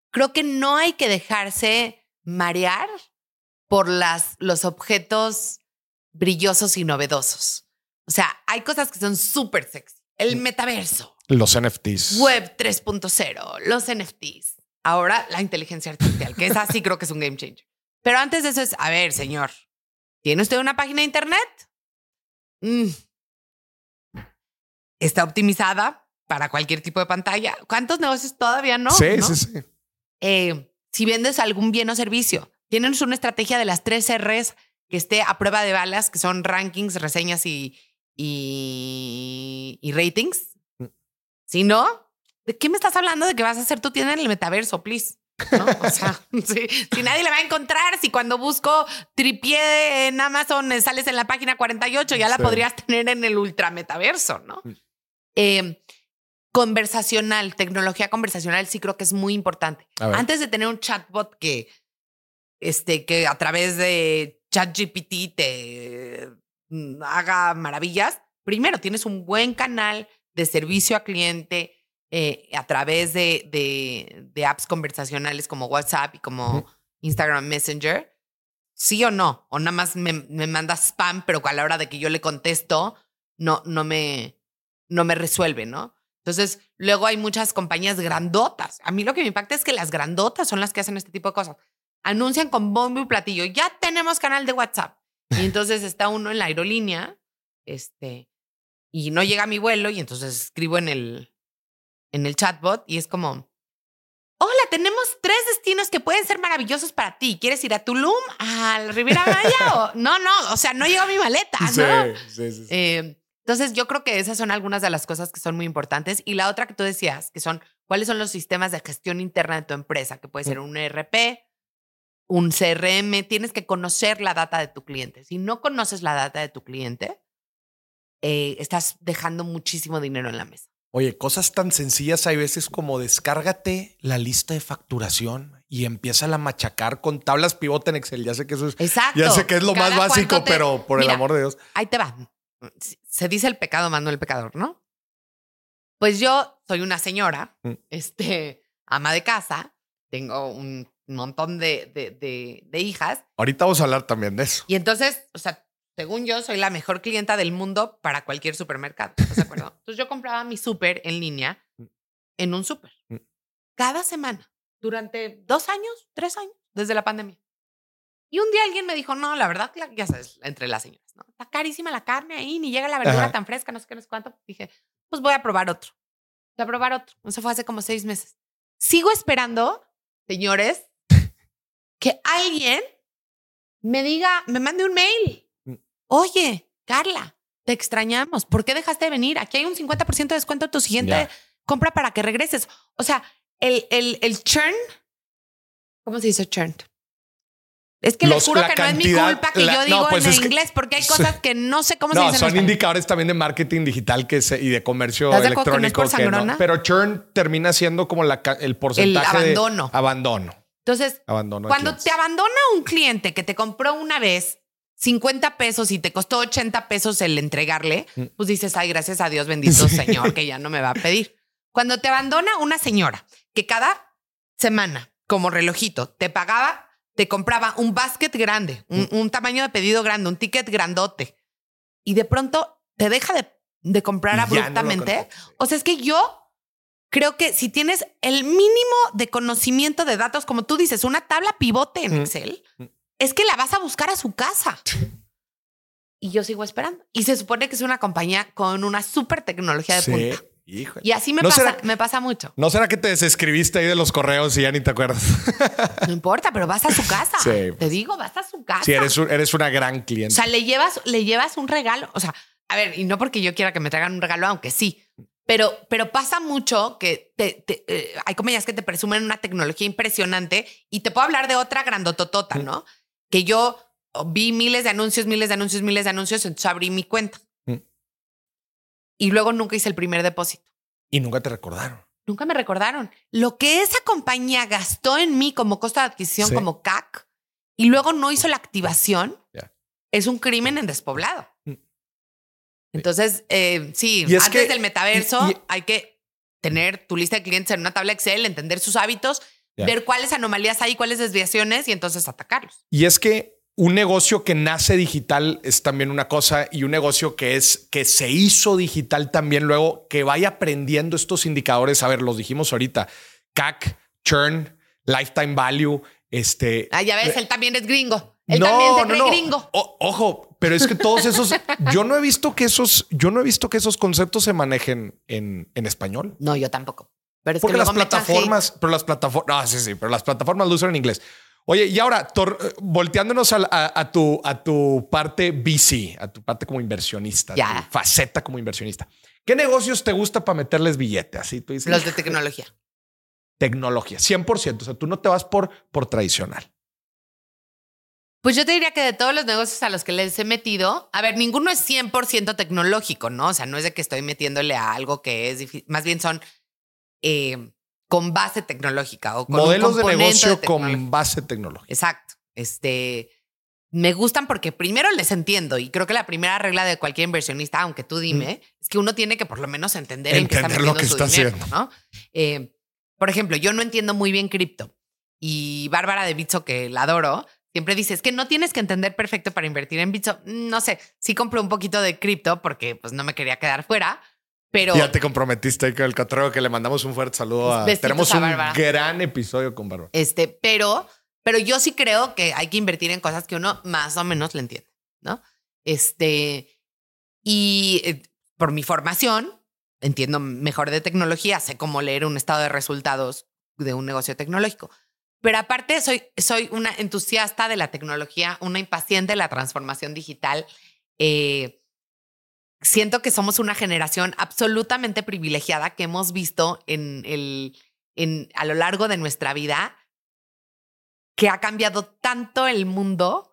Creo que no hay que dejarse marear por las, los objetos brillosos y novedosos. O sea, hay cosas que son súper sexy. El metaverso,
Los NFTs.
Web 3.0, los NFTs. Ahora la inteligencia artificial, que esa sí creo que es un game changer. Pero antes de eso es, a ver, señor, ¿tiene usted una página de internet? Mm. ¿Está optimizada para cualquier tipo de pantalla? ¿Cuántos negocios todavía no?
sí,
¿no?
sí, sí.
Eh, si vendes algún bien o servicio, tienes una estrategia de las tres R's que esté a prueba de balas, que son rankings, reseñas y, y, y ratings. Si no, ¿de qué me estás hablando de que vas a hacer tu tienda en el metaverso, please? ¿No? O *laughs* sea, *laughs* si nadie le va a encontrar, si cuando busco tripié en Amazon me sales en la página 48, ya la
Sí.
podrías tener en el ultra metaverso, ¿no? Eh, conversacional, tecnología conversacional, sí creo que es muy importante. Antes de tener un chatbot que, este, que a través de ChatGPT te mm, haga maravillas, primero tienes un buen canal de servicio a cliente eh, a través de, de, de apps conversacionales como WhatsApp y como. Instagram Messenger. ¿Sí o no? O nada más me, me manda spam, pero a la hora de que yo le contesto, no, no, me, no me resuelve, ¿no? Entonces, luego hay muchas compañías grandotas. A mí lo que me impacta es que las grandotas son las que hacen este tipo de cosas. Anuncian con bombo y platillo, ya tenemos canal de WhatsApp. Y entonces está uno en la aerolínea, este, y no llega mi vuelo, y entonces escribo en el, en el chatbot y es como, hola, tenemos tres destinos que pueden ser maravillosos para ti. ¿Quieres ir a Tulum, a la Riviera Maya? o no, no, o sea, no llegó mi maleta, *laughs* ¿no?
sí, sí, sí.
Eh, entonces, yo creo que esas son algunas de las cosas que son muy importantes. Y la otra que tú decías, que son cuáles son los sistemas de gestión interna de tu empresa, que puede ser un ERP, un CRM. Tienes que conocer la data de tu cliente. Si no conoces la data de tu cliente, eh, estás dejando muchísimo dinero en la mesa.
Oye, cosas tan sencillas hay veces como descárgate la lista de facturación y empieza a machacar con tablas pivote en Excel. Ya sé que eso es,
Exacto.
ya sé que es lo más básico,
te-
pero por el amor de Dios.
Ahí te va. Se dice el pecado, mando el pecador, ¿no? Pues yo soy una señora,
Mm.
este, ama de casa, tengo un montón de, de, de- de hijas
Ahorita vamos a hablar también de eso.
y entonces, o sea, según yo, soy la mejor clienta del mundo para cualquier supermercado. ¿Estás de acuerdo? *laughs* Entonces yo compraba mi súper en línea en un súper
Mm.
cada semana durante dos años, tres años, desde la pandemia. Y un día alguien me dijo, no, la verdad, ya sabes, entre las señoras, ¿no? Está carísima la carne ahí, ni llega la verdura
Ajá.
tan fresca, no sé qué, no sé cuánto. Dije, pues voy a probar otro. Voy a probar otro. Eso fue hace como seis meses. Sigo esperando, señores, que alguien me diga, me mande un mail. Oye, Carla, te extrañamos. ¿Por qué dejaste de venir? Aquí hay un 50% de descuento en tu siguiente compra para que regreses. O sea, el, el, el churn, ¿cómo se dice churn? Es que les
Los-
juro que no es mi culpa que
la-
yo
no,
digo
pues
en
que-
inglés, porque hay cosas que no sé cómo se
No,
dicen en
son indicadores también de marketing digital que se, y de comercio
¿Estás de acuerdo que no es
electrónico.
por
que? Pero churn termina siendo como la el porcentaje de
abandono.
abandono.
Entonces,
Abandono.
Cuando te abandona un cliente que te compró una vez 50 pesos y te costó 80 pesos el entregarle,
Mm.
pues dices, ay, gracias a Dios, bendito *laughs* Señor, que ya no me va a pedir. Cuando te abandona una señora que cada semana, como relojito, te pagaba, te compraba un basket grande, un,
Mm.
un tamaño de pedido grande, un ticket grandote, y de pronto te deja de, de comprar
no
abruptamente. O sea, es que yo creo que si tienes el mínimo de conocimiento de datos, como tú dices, una tabla pivote en
Mm.
Excel. Es que la vas a buscar a su casa. *laughs* Y yo sigo esperando. Y se supone que es una compañía con una súper tecnología de
Sí.
punta.
Híjole.
Y así me,
¿No
pasa,
será-
me pasa mucho.
¿No será que te desescribiste ahí de los correos y ya ni te acuerdas? *laughs*
No importa, pero vas a su casa.
Sí,
Te
pues.
digo, vas a su casa.
Sí, eres, un- eres una gran
O
cliente.
sea, le llevas, le llevas un regalo. O sea, a ver, y no porque yo quiera que me traigan un regalo, aunque sí. Pero, pero pasa mucho que te, te, eh, hay compañías que te presumen una tecnología impresionante y te puedo hablar de otra grandototota,
Mm.
Que yo vi miles de anuncios, miles de anuncios, miles de anuncios, entonces abrí mi cuenta.
Mm.
Y luego nunca hice el primer depósito.
y nunca te recordaron.
Nunca me recordaron. Lo que esa compañía gastó en mí como costo de adquisición,
Sí.
como CAC, y luego no hizo la activación, es un crimen en despoblado.
Mm.
Entonces, eh, sí, antes
que-
del metaverso
y- y-
hay que tener tu lista de clientes en una tabla Excel, entender sus hábitos, Ver cuáles anomalías hay, cuáles desviaciones y entonces atacarlos.
Y es que un negocio que nace digital es también una cosa y un negocio que es que se hizo digital también luego que vaya aprendiendo estos indicadores. A ver, los dijimos ahorita: CAC, churn, lifetime value. Este
Ah, ya ves, él también es gringo. Él también se cree gringo.
O- ojo, pero es que todos esos, *laughs* yo no he visto que esos, yo no he visto que esos conceptos se manejen en, en español.
No, yo tampoco. Pero es
Porque
que
las plataformas, pero las plataformas, ah, sí, sí, pero las plataformas lo usan en inglés. Oye, y ahora, tor- eh, volteándonos a, a- a tu, a tu parte VC, a tu parte como inversionista,
Ya.
tu faceta como inversionista. ¿Qué negocios te gusta para meterles billete? Así tú dices.
Los de tecnología.
Tecnología, 100%. O sea, tú no te vas por, por tradicional.
Pues yo te diría que de todos los negocios a los que les he metido, a ver, ninguno es 100% tecnológico, ¿no? O sea, no es de que estoy metiéndole a algo que es difícil, más bien son eh, con base tecnológica o con un
Modelos de negocio con base tecnológica.
Exacto. Este, me gustan porque primero les entiendo y creo que la primera regla de cualquier inversionista, aunque tú dime, es que uno tiene que por lo menos entender, en qué está
Entender lo que
su
está
dinero, ¿no? Eh, por ejemplo, yo no entiendo muy bien cripto y Bárbara de Bitso, que la adoro, siempre dice, es que no tienes que entender perfecto para invertir en Bitso. No sé, sí compré un poquito de cripto porque pues no me quería quedar fuera, pero...
Ya te comprometiste con el catreo que le mandamos un fuerte saludo a. Tenemos
a
un
Bárbara.
gran episodio con Bárbara.
Este, pero, pero yo sí creo que hay que invertir en cosas que uno más o menos le entiende, ¿no? Este, y eh, por mi formación, entiendo mejor de tecnología, sé cómo leer un estado de resultados de un negocio tecnológico. Pero aparte, soy, soy una entusiasta de la tecnología, una impaciente de la transformación digital. Eh, siento que somos una generación absolutamente privilegiada que hemos visto en el, en, a lo largo de nuestra vida que ha cambiado tanto el mundo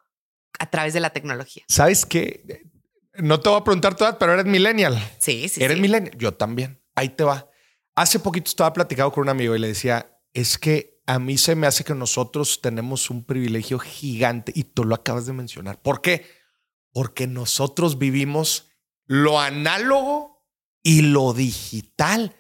a través de la tecnología.
¿Sabes qué? No te voy a preguntar todas, pero eres millennial.
Sí, sí,
¿Eres
sí.
millennial? Yo también. Ahí te va. Hace poquito estaba platicando con un amigo y le decía, es que a mí se me hace que nosotros tenemos un privilegio gigante y tú lo acabas de mencionar. ¿Por qué? Porque nosotros vivimos lo análogo y lo digital.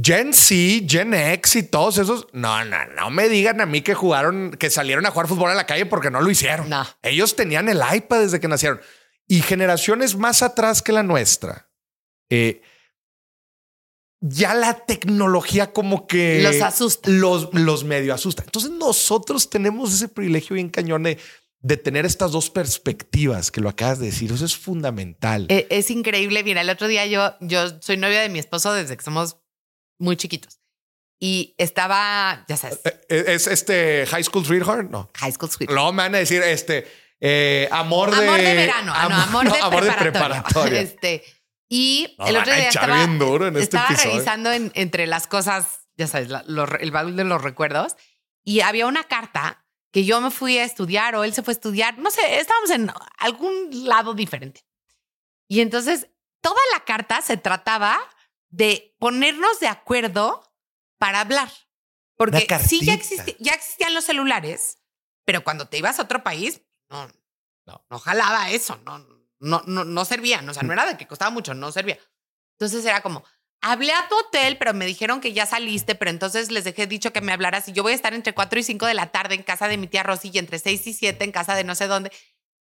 Gen Z, Gen X y todos esos, no, no, no me digan a mí que jugaron, que salieron a jugar fútbol a la calle porque no lo hicieron.
No.
Ellos tenían el iPad desde que nacieron. Y generaciones más atrás que la nuestra, eh, ya la tecnología como que
Los asusta.
Los, los medio asusta. Entonces nosotros tenemos ese privilegio bien cañón de, de tener estas dos perspectivas que lo acabas de decir. Eso es fundamental.
Eh, Es increíble. Mira, el otro día yo, yo soy novia de mi esposo desde que somos muy chiquitos. Y estaba, ya sabes,
Eh, eh, ¿Es este High School Sweetheart? No.
high school sweet.
Luego me van a decir este eh, amor de
Amor de verano, ah, no, amor, *laughs*
no,
de,
amor de
preparatoria. *laughs* Este, y
No,
el otro día estaba,
bien duro en este
estaba revisando en- entre las cosas, ya sabes, la- los el baúl de los recuerdos, y había una carta que yo me fui a estudiar o él se fue a estudiar, no sé, estábamos en algún lado diferente. Y entonces toda la carta se trataba de ponernos de acuerdo para hablar. Porque sí ya, existi- ya existían los celulares, pero cuando te ibas a otro país, no,
No.
no jalaba eso, no, no, no, no servía. O sea, no era de que costaba mucho, no servía. Entonces era como, hablé a tu hotel, pero me dijeron que ya saliste, pero entonces les dejé dicho que me hablaras y yo voy a estar entre 4 y 5 de la tarde en casa de mi tía Rosy y entre 6 y 7 en casa de no sé dónde.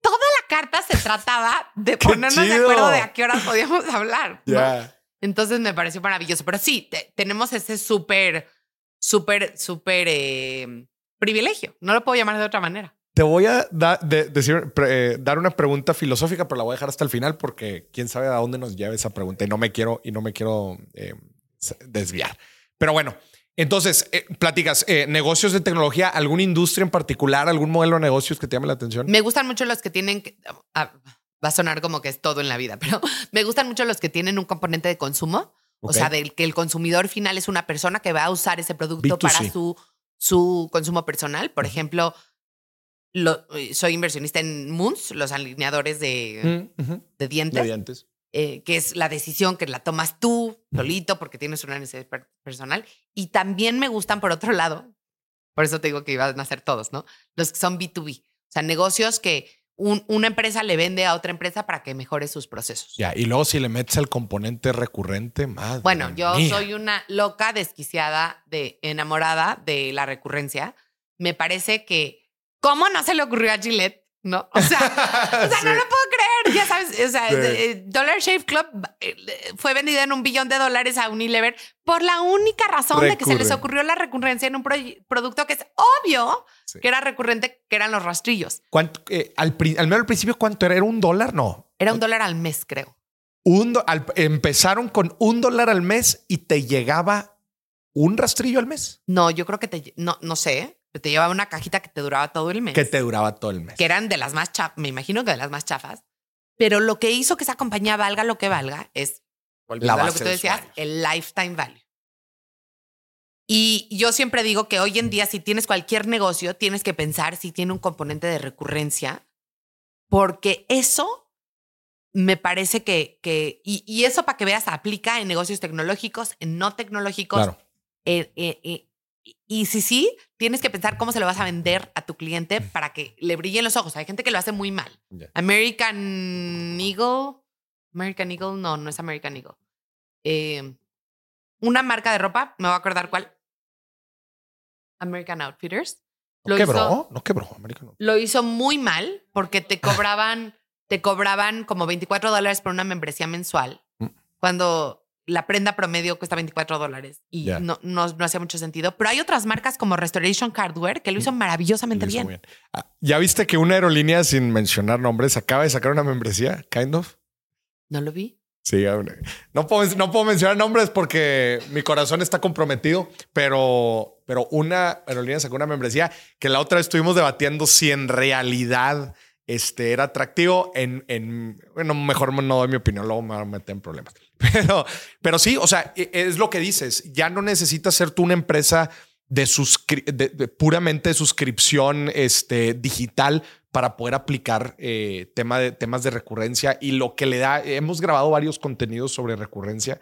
Toda la carta se trataba de
¡Qué
ponernos de acuerdo de a qué horas podíamos hablar. ¿no?
Ya.
Entonces me pareció maravilloso. Pero sí, te- tenemos ese súper, súper, súper eh, privilegio. No lo puedo llamar de otra manera.
Te voy a da- de- decir, pre- eh, dar una pregunta filosófica, pero la voy a dejar hasta el final porque quién sabe a dónde nos lleva esa pregunta y no me quiero y no me quiero eh, desviar. Pero bueno, entonces eh, platicas eh, negocios de tecnología, alguna industria en particular, algún modelo de negocios que te llame la atención.
Me gustan mucho los que tienen. que- ah, va a sonar como que es todo en la vida, pero *laughs* me gustan mucho los que tienen un componente de consumo. O sea, del que el consumidor final es una persona que va a usar ese producto
B2C.
para su, su consumo personal. Por ejemplo, lo- eh, soy inversionista en Moons, los alineadores de,
Mm,
de dientes. Eh, que es la decisión que la tomas tú solito porque tienes una necesidad per- personal. Y también me gustan por otro lado, por eso te digo que iban a ser todos, ¿no? Los que son B2B, o sea, negocios que un- una empresa le vende a otra empresa para que mejore sus procesos.
Ya, y luego si le metes el componente recurrente, madre.
Bueno, yo
mía.
soy una loca, desquiciada, de enamorada de la recurrencia. Me parece que, ¿cómo no se le ocurrió a Gillette? ¿No? O sea, *laughs* o sea,
Sí.
no lo puedo creer. Ya sabes, o sea,
Sí.
eh, Dollar Shave Club eh, fue vendida en un billón de dólares a Unilever por la única razón de que se les ocurrió la recurrencia en un producto que es obvio
Sí.
que era recurrente, que eran los rastrillos.
¿Cuánto, eh, al, menos al principio, ¿cuánto era? ¿Era un dólar? No.
Era un dólar al mes, creo.
Un al- empezaron con un dólar al mes y te llegaba un rastrillo al mes
No, yo creo que te, no, no sé, te llevaba una cajita que te duraba todo el mes.
que te duraba todo el mes.
que eran de las más chafas, me imagino que de las más chafas. Pero lo que hizo que esa compañía valga lo que valga es, volviendo a lo que tú
de
decías,
usuarios.
el lifetime value. Y yo siempre digo que hoy en día, si tienes cualquier negocio, tienes que pensar si tiene un componente de recurrencia, porque eso me parece que, que y, y eso para que veas, aplica en negocios tecnológicos, en no tecnológicos,
Claro.
Y- si sí, tienes que pensar cómo se lo vas a vender a tu cliente para que le brillen los ojos. Hay gente que lo hace muy mal. American Eagle. American Eagle, no, no es American Eagle. Eh, una marca de ropa, me voy a acordar cuál. American Outfitters.
¿No
Lo
quebró?
hizo-
¿No quebró, americano?
Lo hizo muy mal porque te cobraban, te cobraban como 24 dólares por una membresía mensual.
Mm.
Cuando la prenda promedio cuesta 24 dólares y no, no, no hacía mucho sentido. Pero hay otras marcas como Restoration Hardware que lo hizo maravillosamente
Lo hizo
bien.
Ah, ¿Ya viste que una aerolínea, sin mencionar nombres, acaba de sacar una membresía? Kind of.
¿No lo vi?
Sí, no puedo, no puedo mencionar nombres porque mi corazón está comprometido, pero, pero una aerolínea sacó una membresía que la otra vez estuvimos debatiendo si en realidad este, era atractivo. En, en, bueno, mejor no doy mi opinión, luego me voy a meter en problemas. *laughs* Pero, pero sí, o sea, e- es lo que dices. Ya no necesitas ser tú una empresa de, de- de puramente de suscripción este, digital para poder aplicar eh, tema de, temas de recurrencia y lo que le da, hemos grabado varios contenidos sobre recurrencia,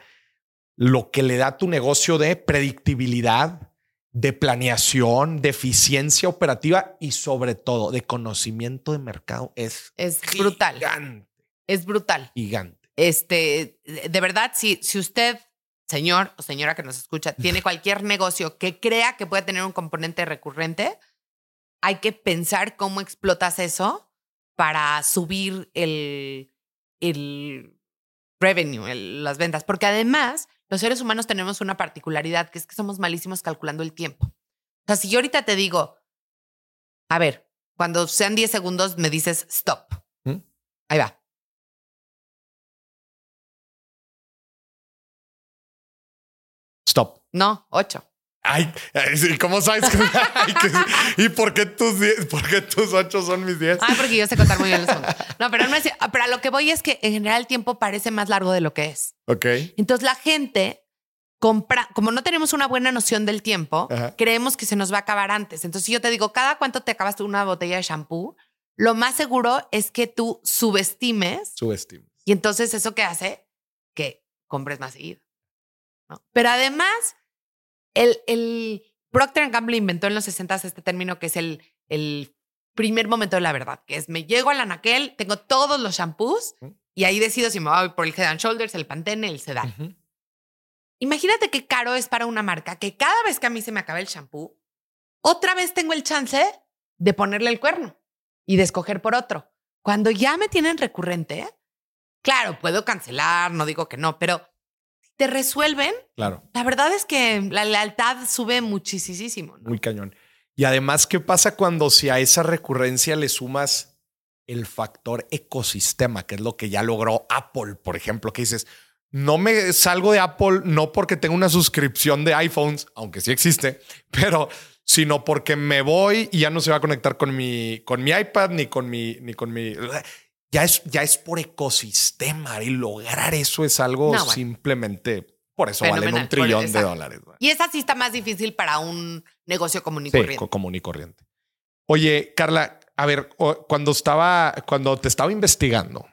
lo que le da a tu negocio de predictibilidad, de planeación, de eficiencia operativa y sobre todo de conocimiento de mercado es
Es brutal.
Gigante,
Es brutal.
gigante.
Este, de verdad, si, si usted, señor o señora que nos escucha, tiene cualquier negocio que crea que puede tener un componente recurrente, hay que pensar cómo explotas eso para subir el, el revenue, el- las ventas. Porque además, los seres humanos tenemos una particularidad que es que somos malísimos calculando el tiempo. O sea, si yo ahorita te digo, a ver, cuando sean 10 segundos, me dices stop.
¿Mm?
Ahí va. No, 8.
Ay, ¿cómo sabes? *laughs* ¿Y por qué tus 10? ¿Por qué tus 8 son mis 10?
Ah, porque yo sé contar muy bien los segundos. No, pero, no es, pero a lo que voy es que en general el tiempo parece más largo de lo que es.
Ok.
Entonces la gente compra, como no tenemos una buena noción del tiempo,
Ajá.
creemos que se nos va a acabar antes. Entonces, si yo te digo, ¿cada cuánto te acabas tú una botella de shampoo? Lo más seguro es que tú subestimes
Subestimo.
y entonces eso que hace que compres más seguido. ¿no? Pero además, el, el Procter Gamble inventó en los 60 este término que es el, el primer momento de la verdad, que es me llego al anaquel, tengo todos los shampoos y ahí decido si me voy por el Head and Shoulders, el Pantene, el Sedal.
Ujú.
Imagínate qué caro es para una marca que cada vez que a mí se me acaba el shampoo, otra vez tengo el chance de ponerle el cuerno y de escoger por otro. Cuando ya me tienen recurrente, claro, puedo cancelar, no digo que no, pero te resuelven,
Claro.
la verdad es que la lealtad sube muchísimo. ¿no?
Muy cañón. Y además, ¿qué pasa cuando si a esa recurrencia le sumas el factor ecosistema, que es lo que ya logró Apple, por ejemplo, que dices, no me salgo de Apple no porque tengo una suscripción de iPhones, aunque sí existe, pero sino porque me voy y ya no se va a conectar con mi, con mi iPad ni con mi, ni con mi. Ya es, ya es por ecosistema y lograr eso es algo
No, bueno.
simplemente. Por eso valen
Fenomenal,
un trillón de dólares.
Y esa sí está más difícil para un negocio común y
Sí,
corriente.
co- común y corriente. Oye, Carla, a ver, cuando estaba, cuando te estaba investigando,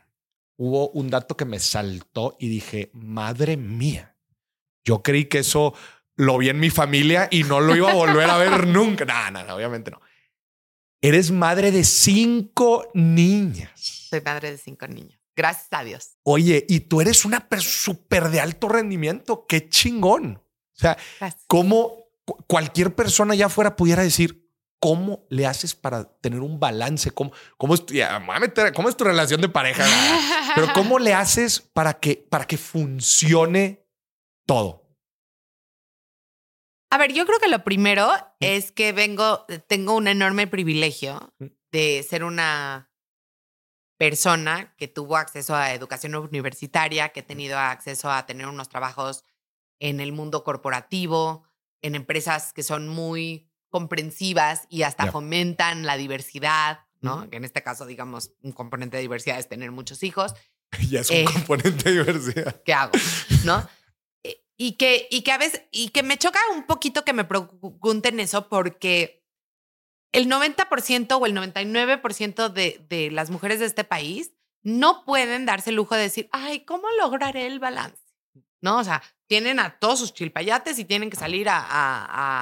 hubo un dato que me saltó y dije, madre mía, yo creí que eso lo vi en mi familia y no lo iba a volver a ver *laughs* nunca. No, no, no, obviamente no. Eres madre de cinco niñas.
Soy madre de cinco niños. Gracias a Dios.
Oye, y tú eres una persona súper de alto rendimiento. Qué chingón. O sea,
Gracias.
cómo cu- cualquier persona allá afuera pudiera decir, ¿cómo le haces para tener un balance? ¿Cómo, cómo, es, tu, ya, meter- ¿cómo es tu relación de pareja? *laughs* Pero ¿cómo le haces para que, para que funcione todo?
A ver, yo creo que lo primero es que vengo, tengo un enorme privilegio
Mm.
de ser una persona que tuvo acceso a educación universitaria, que he tenido acceso a tener unos trabajos en el mundo corporativo, en empresas que son muy comprensivas y hasta
Ya.
fomentan la diversidad, ¿no? Que en este caso, digamos, un componente de diversidad es tener muchos hijos. *laughs*
Ya es un
Eh.
componente de diversidad.
¿qué hago? ¿No? *laughs* Eh, Y que, y que a veces, y que me choca un poquito que me pregunten eso porque el 90% o el 99% de, de las mujeres de este país no pueden darse el lujo de decir, ay, ¿cómo lograré el balance? ¿no? O sea, tienen a todos sus chilpayates y tienen que salir a,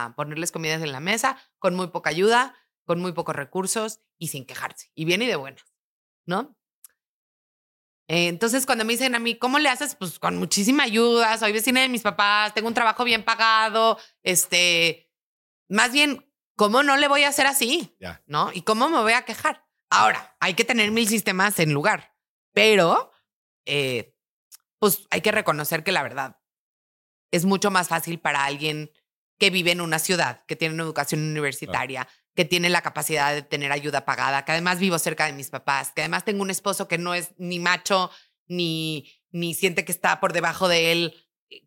a, ponerles comidas en la mesa con muy poca ayuda, con muy pocos recursos y sin quejarse. Y bien y de buenas, ¿no? Entonces, cuando me dicen a mí, ¿cómo le haces? Pues con muchísima ayuda, soy vecina de mis papás, tengo un trabajo bien pagado, este, más bien, ¿cómo no le voy a hacer así?
Ya.
¿No? ¿Y cómo me voy a quejar? Ahora, hay que tener mil sistemas en lugar, pero, eh, pues hay que reconocer que la verdad es mucho más fácil para alguien que vive en una ciudad, que tiene una educación universitaria, que tiene la capacidad de tener ayuda pagada, que además vivo cerca de mis papás, que además tengo un esposo que no es ni macho, ni, ni siente que está por debajo de él,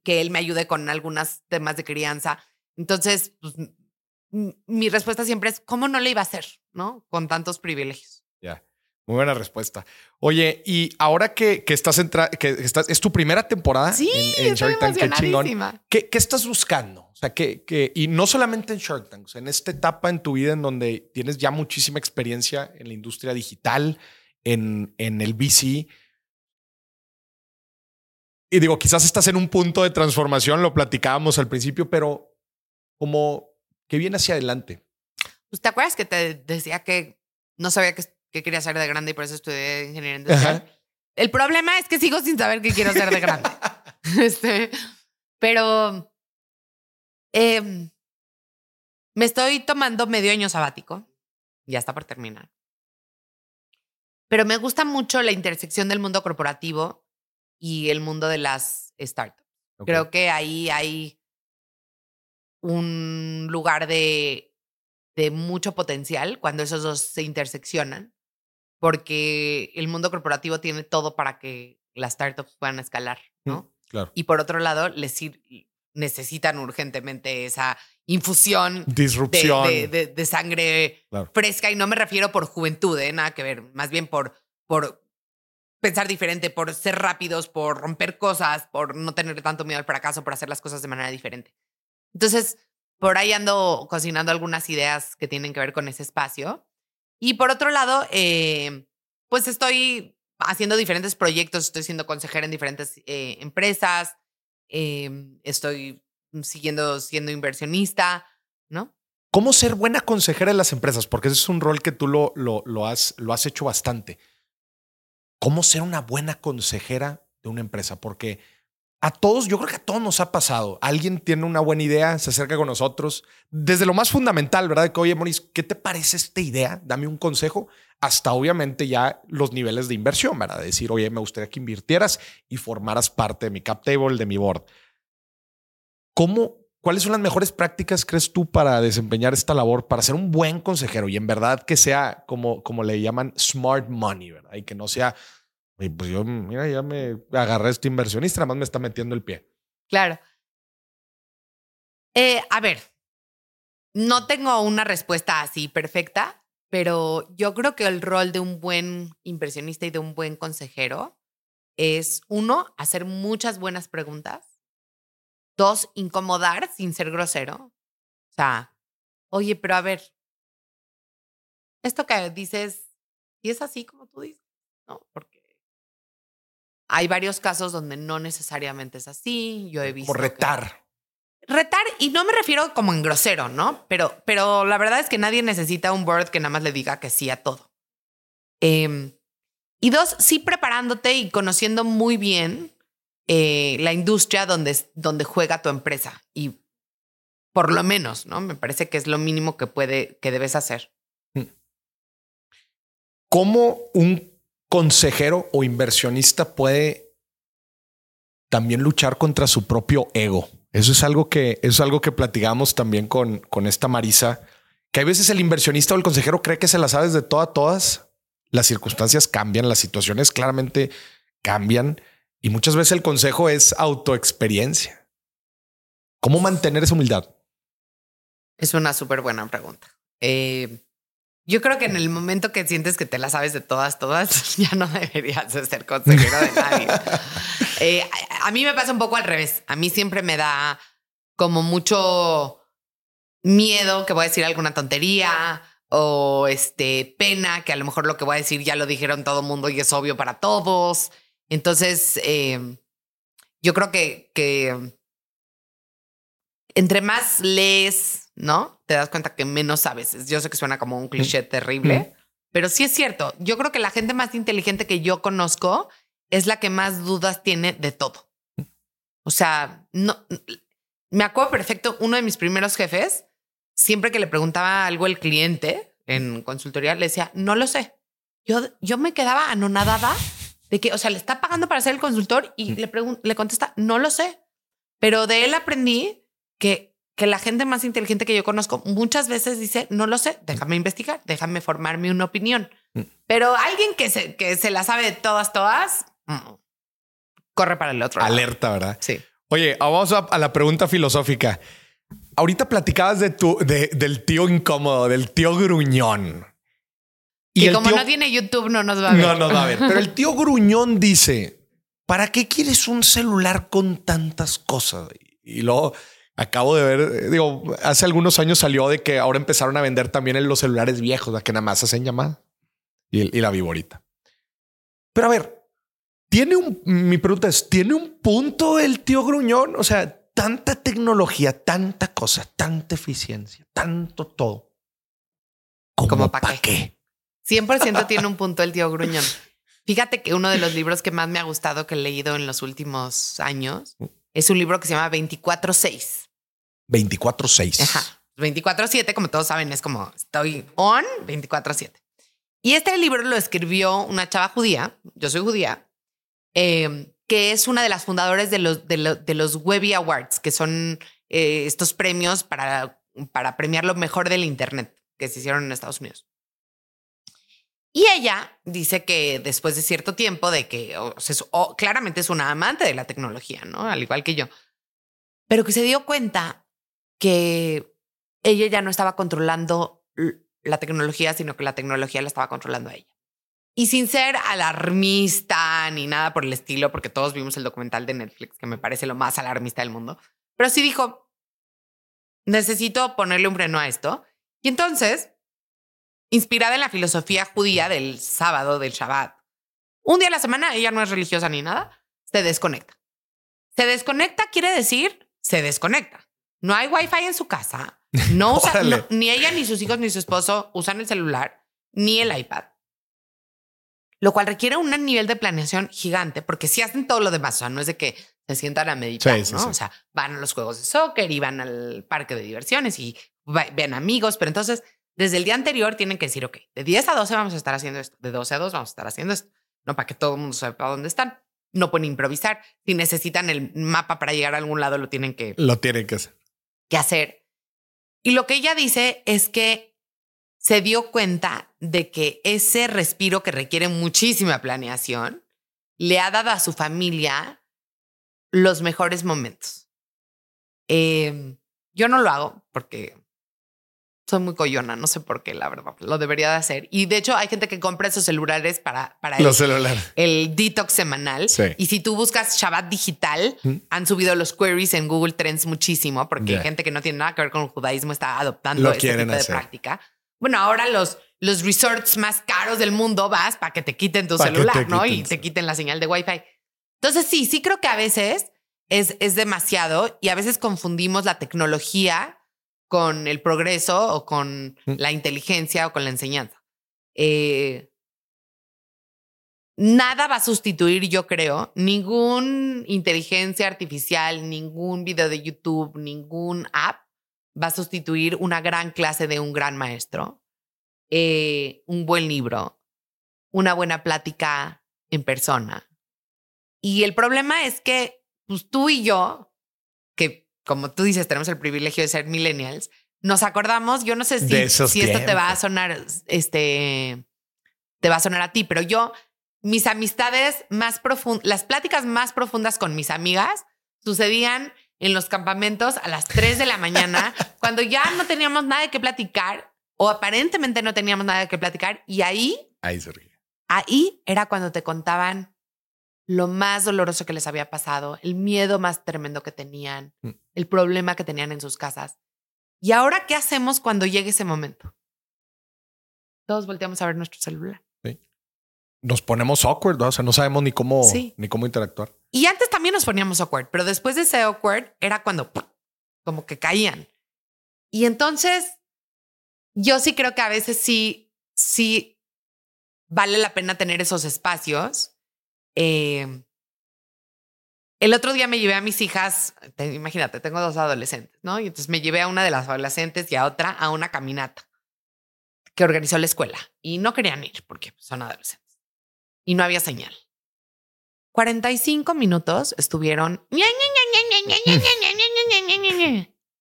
que él me ayude con algunos temas de crianza. Entonces, pues, mi respuesta siempre es, ¿cómo no le iba a hacer? ¿No? Con tantos privilegios.
Ya. Muy buena respuesta. Oye, y ahora que, que estás entra que estás, es tu primera temporada
Sí,
en, en Shark Tank, qué chingón. ¿Qué, qué estás buscando? O sea, que, que, y no solamente en Shark Tank, o sea, en esta etapa en tu vida en donde tienes ya muchísima experiencia en la industria digital, en, en el VC. Y digo, quizás estás en un punto de transformación, lo platicábamos al principio, pero como que viene hacia adelante.
Pues, ¿Te acuerdas que te decía que no sabía qué, qué quería hacer de grande y por eso estudié ingeniería industrial?
Ajá.
El problema es que sigo sin saber qué quiero hacer de grande. *laughs* este, pero em, me estoy tomando medio año sabático. Ya está por terminar. Pero me gusta mucho la intersección del mundo corporativo y el mundo de las startups. Creo que ahí hay un lugar de, de mucho potencial cuando esos dos se interseccionan, porque el mundo corporativo tiene todo para que las startups puedan escalar, ¿no?
Claro.
Y por otro lado, les necesitan urgentemente esa infusión de,
Disrupción.
de- de- de sangre
Claro.
fresca y no me refiero por juventud, ¿eh? nada que ver, más bien por, por pensar diferente, por ser rápidos, por romper cosas, por no tener tanto miedo al fracaso, por hacer las cosas de manera diferente. Entonces, por ahí ando cocinando algunas ideas que tienen que ver con ese espacio. Y por otro lado, eh, pues estoy haciendo diferentes proyectos, estoy siendo consejera en diferentes eh, empresas, eh, estoy siguiendo siendo inversionista, ¿no?
¿Cómo ser buena consejera de las empresas? Porque ese es un rol que tú lo, lo, has, lo has hecho bastante. ¿Cómo ser una buena consejera de una empresa? Porque a todos, yo creo que a todos nos ha pasado. Alguien tiene una buena idea, se acerca con nosotros, desde lo más fundamental, ¿verdad? Que, oye, Moris, ¿qué te parece esta idea? Dame un consejo. Hasta obviamente ya los niveles de inversión, ¿verdad? De decir, oye, me gustaría que invirtieras y formaras parte de mi cap table, de mi board. ¿Cómo, ¿Cuáles son las mejores prácticas, crees tú, para desempeñar esta labor, para ser un buen consejero y en verdad que sea como, como le llaman smart money, ¿verdad? Y que no sea, "Oye, pues yo, mira, ya me agarré este inversionista, más me está metiendo el pie.
Claro. Eh, a ver, no tengo una respuesta así perfecta, pero yo creo que el rol de un buen inversionista y de un buen consejero es, uno, hacer muchas buenas preguntas. Dos, incomodar sin ser grosero. O sea, oye, pero a ver, esto que dices, ¿y es así como tú dices? ¿No? Porque hay varios casos donde no necesariamente es así. Yo he visto. Que-
retar.
retar, y no me refiero como en grosero, ¿no? Pero, pero la verdad es que nadie necesita un board que nada más le diga que sí a todo. Em, y dos, sí preparándote y conociendo muy bien eh, la industria donde, donde juega tu empresa. Y por lo menos, ¿no? Me parece que es lo mínimo que puede, que debes hacer.
¿Cómo un consejero o inversionista puede también luchar contra su propio ego? Eso es algo que, es algo que platicamos también con, con esta Marisa, que a veces el inversionista o el consejero cree que se la sabes de todas, todas. Las circunstancias cambian, las situaciones claramente cambian y muchas veces el consejo es autoexperiencia. ¿Cómo mantener esa humildad?
Es una súper buena pregunta. Eh, yo creo que en el momento que sientes que te la sabes de todas, todas, *laughs* ya no deberías de ser consejero de nadie. *laughs* Eh, a, a mí me pasa un poco al revés. A mí siempre me da como mucho miedo que voy a decir alguna tontería o este pena que a lo mejor lo que voy a decir ya lo dijeron todo el mundo y es obvio para todos. Entonces, eh, yo creo que, que entre más lees, ¿no? Te das cuenta que menos sabes. Yo sé que suena como un cliché terrible, pero sí es cierto. Yo creo que la gente más inteligente que yo conozco es la que más dudas tiene de todo. O sea, no me acuerdo perfecto, uno de mis primeros jefes, siempre que le preguntaba algo el cliente en consultoría, le decía, no lo sé. Yo, yo me quedaba anonadada de que, o sea, le está pagando para ser el consultor y le, le contesta, no lo sé. Pero de él aprendí que, que la gente más inteligente que yo conozco muchas veces dice, no lo sé, déjame investigar, déjame formarme una opinión. Mm. Pero alguien que se, que se la sabe de todas, todas, mm, corre para el otro.
Alerta, ¿verdad?
Sí.
Oye, vamos a, la pregunta filosófica. Ahorita platicabas de tu, del tío incómodo, del tío gruñón.
Y como no tiene YouTube, no nos va a ver.
No nos va a ver. Pero el *laughs* tío gruñón dice: ¿Para qué quieres un celular con tantas cosas? Y luego acabo de ver, digo, hace algunos años salió de que ahora empezaron a vender también en los celulares viejos, que nada más hacen llamada y, y la viborita. Pero a ver, tiene un, mi pregunta es, ¿tiene un punto el tío Gruñón? O sea, tanta tecnología, tanta cosa, tanta eficiencia, tanto todo.
¿Cómo para qué? 100% tiene un *laughs* punto el tío Gruñón. Fíjate que uno de los libros que más me ha gustado que he leído en los últimos años es un libro que se llama 24-6.
24-6.
Ajá. 24-7, como todos saben, es como estoy on 24-7. Y este libro lo escribió una chava judía. Yo soy judía Em, que es una de las fundadoras de los, de, los Webby Awards, que son eh, estos premios para, para premiar lo mejor del Internet que se hicieron en Estados Unidos. Y ella dice que después de cierto tiempo de que claramente es una amante de la tecnología, ¿no? Al igual que yo, pero que se dio cuenta que ella ya no estaba controlando la tecnología, sino que la tecnología la estaba controlando a ella. Y sin ser alarmista ni nada por el estilo, porque todos vimos el documental de Netflix, que me parece lo más alarmista del mundo, pero sí dijo, necesito ponerle un freno a esto. Y entonces, inspirada en la filosofía judía del sábado, del Shabbat, un día a la semana, ella no es religiosa ni nada, se desconecta. Se desconecta quiere decir, se desconecta. No hay wifi en su casa, no *laughs* usa, ni ella, ni sus hijos, ni su esposo usan el celular, ni el iPad lo cual requiere un nivel de planeación gigante, porque si hacen todo lo demás, o sea, no es de que se sientan a meditar, ¿no? O sea, van a los juegos de soccer y van al parque de diversiones y ven amigos, pero entonces desde el día anterior tienen que decir, ok, de 10 a 12 vamos a estar haciendo esto, de 12 a 2 vamos a estar haciendo esto, no para que todo el mundo sepa dónde están. No pueden improvisar. Si necesitan el mapa para llegar a algún lado, lo tienen que...
Lo tienen que hacer.
Que hacer. Y lo que ella dice es que se dio cuenta de que ese respiro que requiere muchísima planeación le ha dado a su familia los mejores momentos. Em, yo no lo hago porque soy muy coyona, no sé por qué, la verdad, lo debería de hacer. Y de hecho hay gente que compra esos celulares para, para
el,
el detox semanal. Y si tú buscas Shabbat digital, han subido los queries en Google Trends muchísimo porque hay gente que no tiene nada que ver con el judaísmo está adoptando ese tipo de práctica. Bueno, ahora los, los resorts más caros del mundo vas para que te quiten tu celular, ¿no? Y te quiten la señal de Wi-Fi. Entonces, sí, sí creo que a veces es, es demasiado y a veces confundimos la tecnología con el progreso o con mm. la inteligencia o con la enseñanza. Eh, nada va a sustituir, yo creo, ningún inteligencia artificial, ningún video de YouTube, ningún app va a sustituir una gran clase de un gran maestro, eh, un buen libro, una buena plática en persona. Y el problema es que pues, tú y yo, como tú dices, tenemos el privilegio de ser millennials, nos acordamos, yo no sé si, si esto te va a sonar, este, te va a sonar a ti, pero yo, mis amistades más profundas, las pláticas más profundas con mis amigas sucedían en los campamentos a las 3 de la mañana, *laughs* cuando ya no teníamos nada qué platicar o aparentemente no teníamos nada qué platicar. Y ahí,
ahí,
ahí era cuando te contaban lo más doloroso que les había pasado, el miedo más tremendo que tenían, mm. el problema que tenían en sus casas. ¿Y ahora qué hacemos cuando llegue ese momento? Todos volteamos a ver nuestro celular.
Nos ponemos awkward, o sea, no sabemos ni cómo, ni cómo interactuar.
Y antes también también nos poníamos awkward, pero después de ese awkward era cuando como que caían. Y entonces yo sí creo que a veces sí, sí vale la pena tener esos espacios. Eh, el otro día me llevé a mis hijas, imagínate, tengo dos adolescentes, ¿no? Y entonces me llevé a una de las adolescentes y a otra a una caminata que organizó la escuela y no querían ir porque son adolescentes y no había señal. 45 minutos estuvieron *laughs*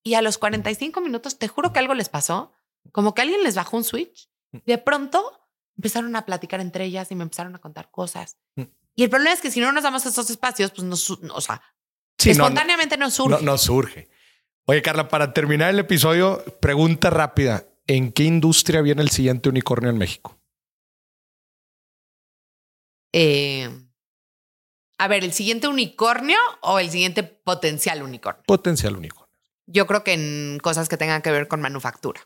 y a los 45 minutos te juro que algo les pasó, como que alguien les bajó un switch. De pronto empezaron a platicar entre ellas y me empezaron a contar cosas. Y el problema es que si no nos damos esos espacios, pues nos, o sea, espontáneamente no, surge.
No, surge. Oye, Carla, para terminar el episodio, pregunta rápida. ¿En qué industria viene el siguiente unicornio en México?
Eh, a ver, ¿el siguiente unicornio o el siguiente potencial unicornio?
Potencial unicornio.
Yo creo que en cosas que tengan que ver con manufactura.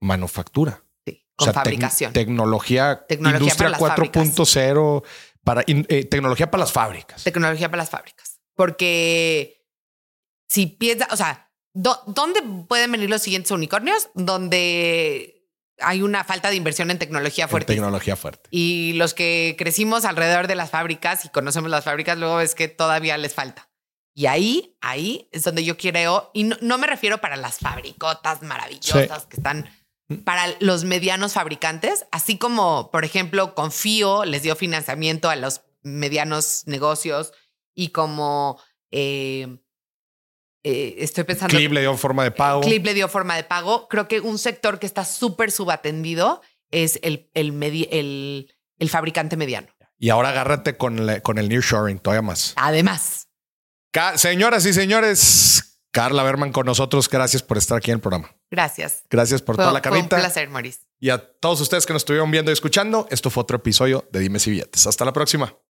Manufactura.
Sí, con fabricación.
tecnología, tecnología, industria 4.0 para eh, tecnología para las fábricas.
Tecnología para las fábricas. Porque si piensa, o sea, ¿dónde pueden venir los siguientes unicornios? Donde hay una falta de inversión en tecnología fuerte.
tecnología fuerte.
Y los que crecimos alrededor de las fábricas y conocemos las fábricas, luego es que todavía les falta. Y ahí, ahí es donde yo quiero, y no, me refiero para las fabricotas maravillosas que están para los medianos fabricantes, así como, por ejemplo, Confío les dio financiamiento a los medianos negocios y como eh, eh, estoy pensando...
Clip le dio forma de pago.
Clip le dio forma de pago. Creo que un sector que está súper subatendido es el, el, el, el, fabricante mediano.
Y ahora agárrate con, con el nearshoring todavía más.
Además.
Señoras y señores, Carla Berman con nosotros. Gracias por estar aquí en el programa.
Gracias.
Gracias por toda la carita.
un placer, Maurice.
Y a todos ustedes que nos estuvieron viendo y escuchando, esto fue otro episodio de Dime si Billetes. Hasta la próxima.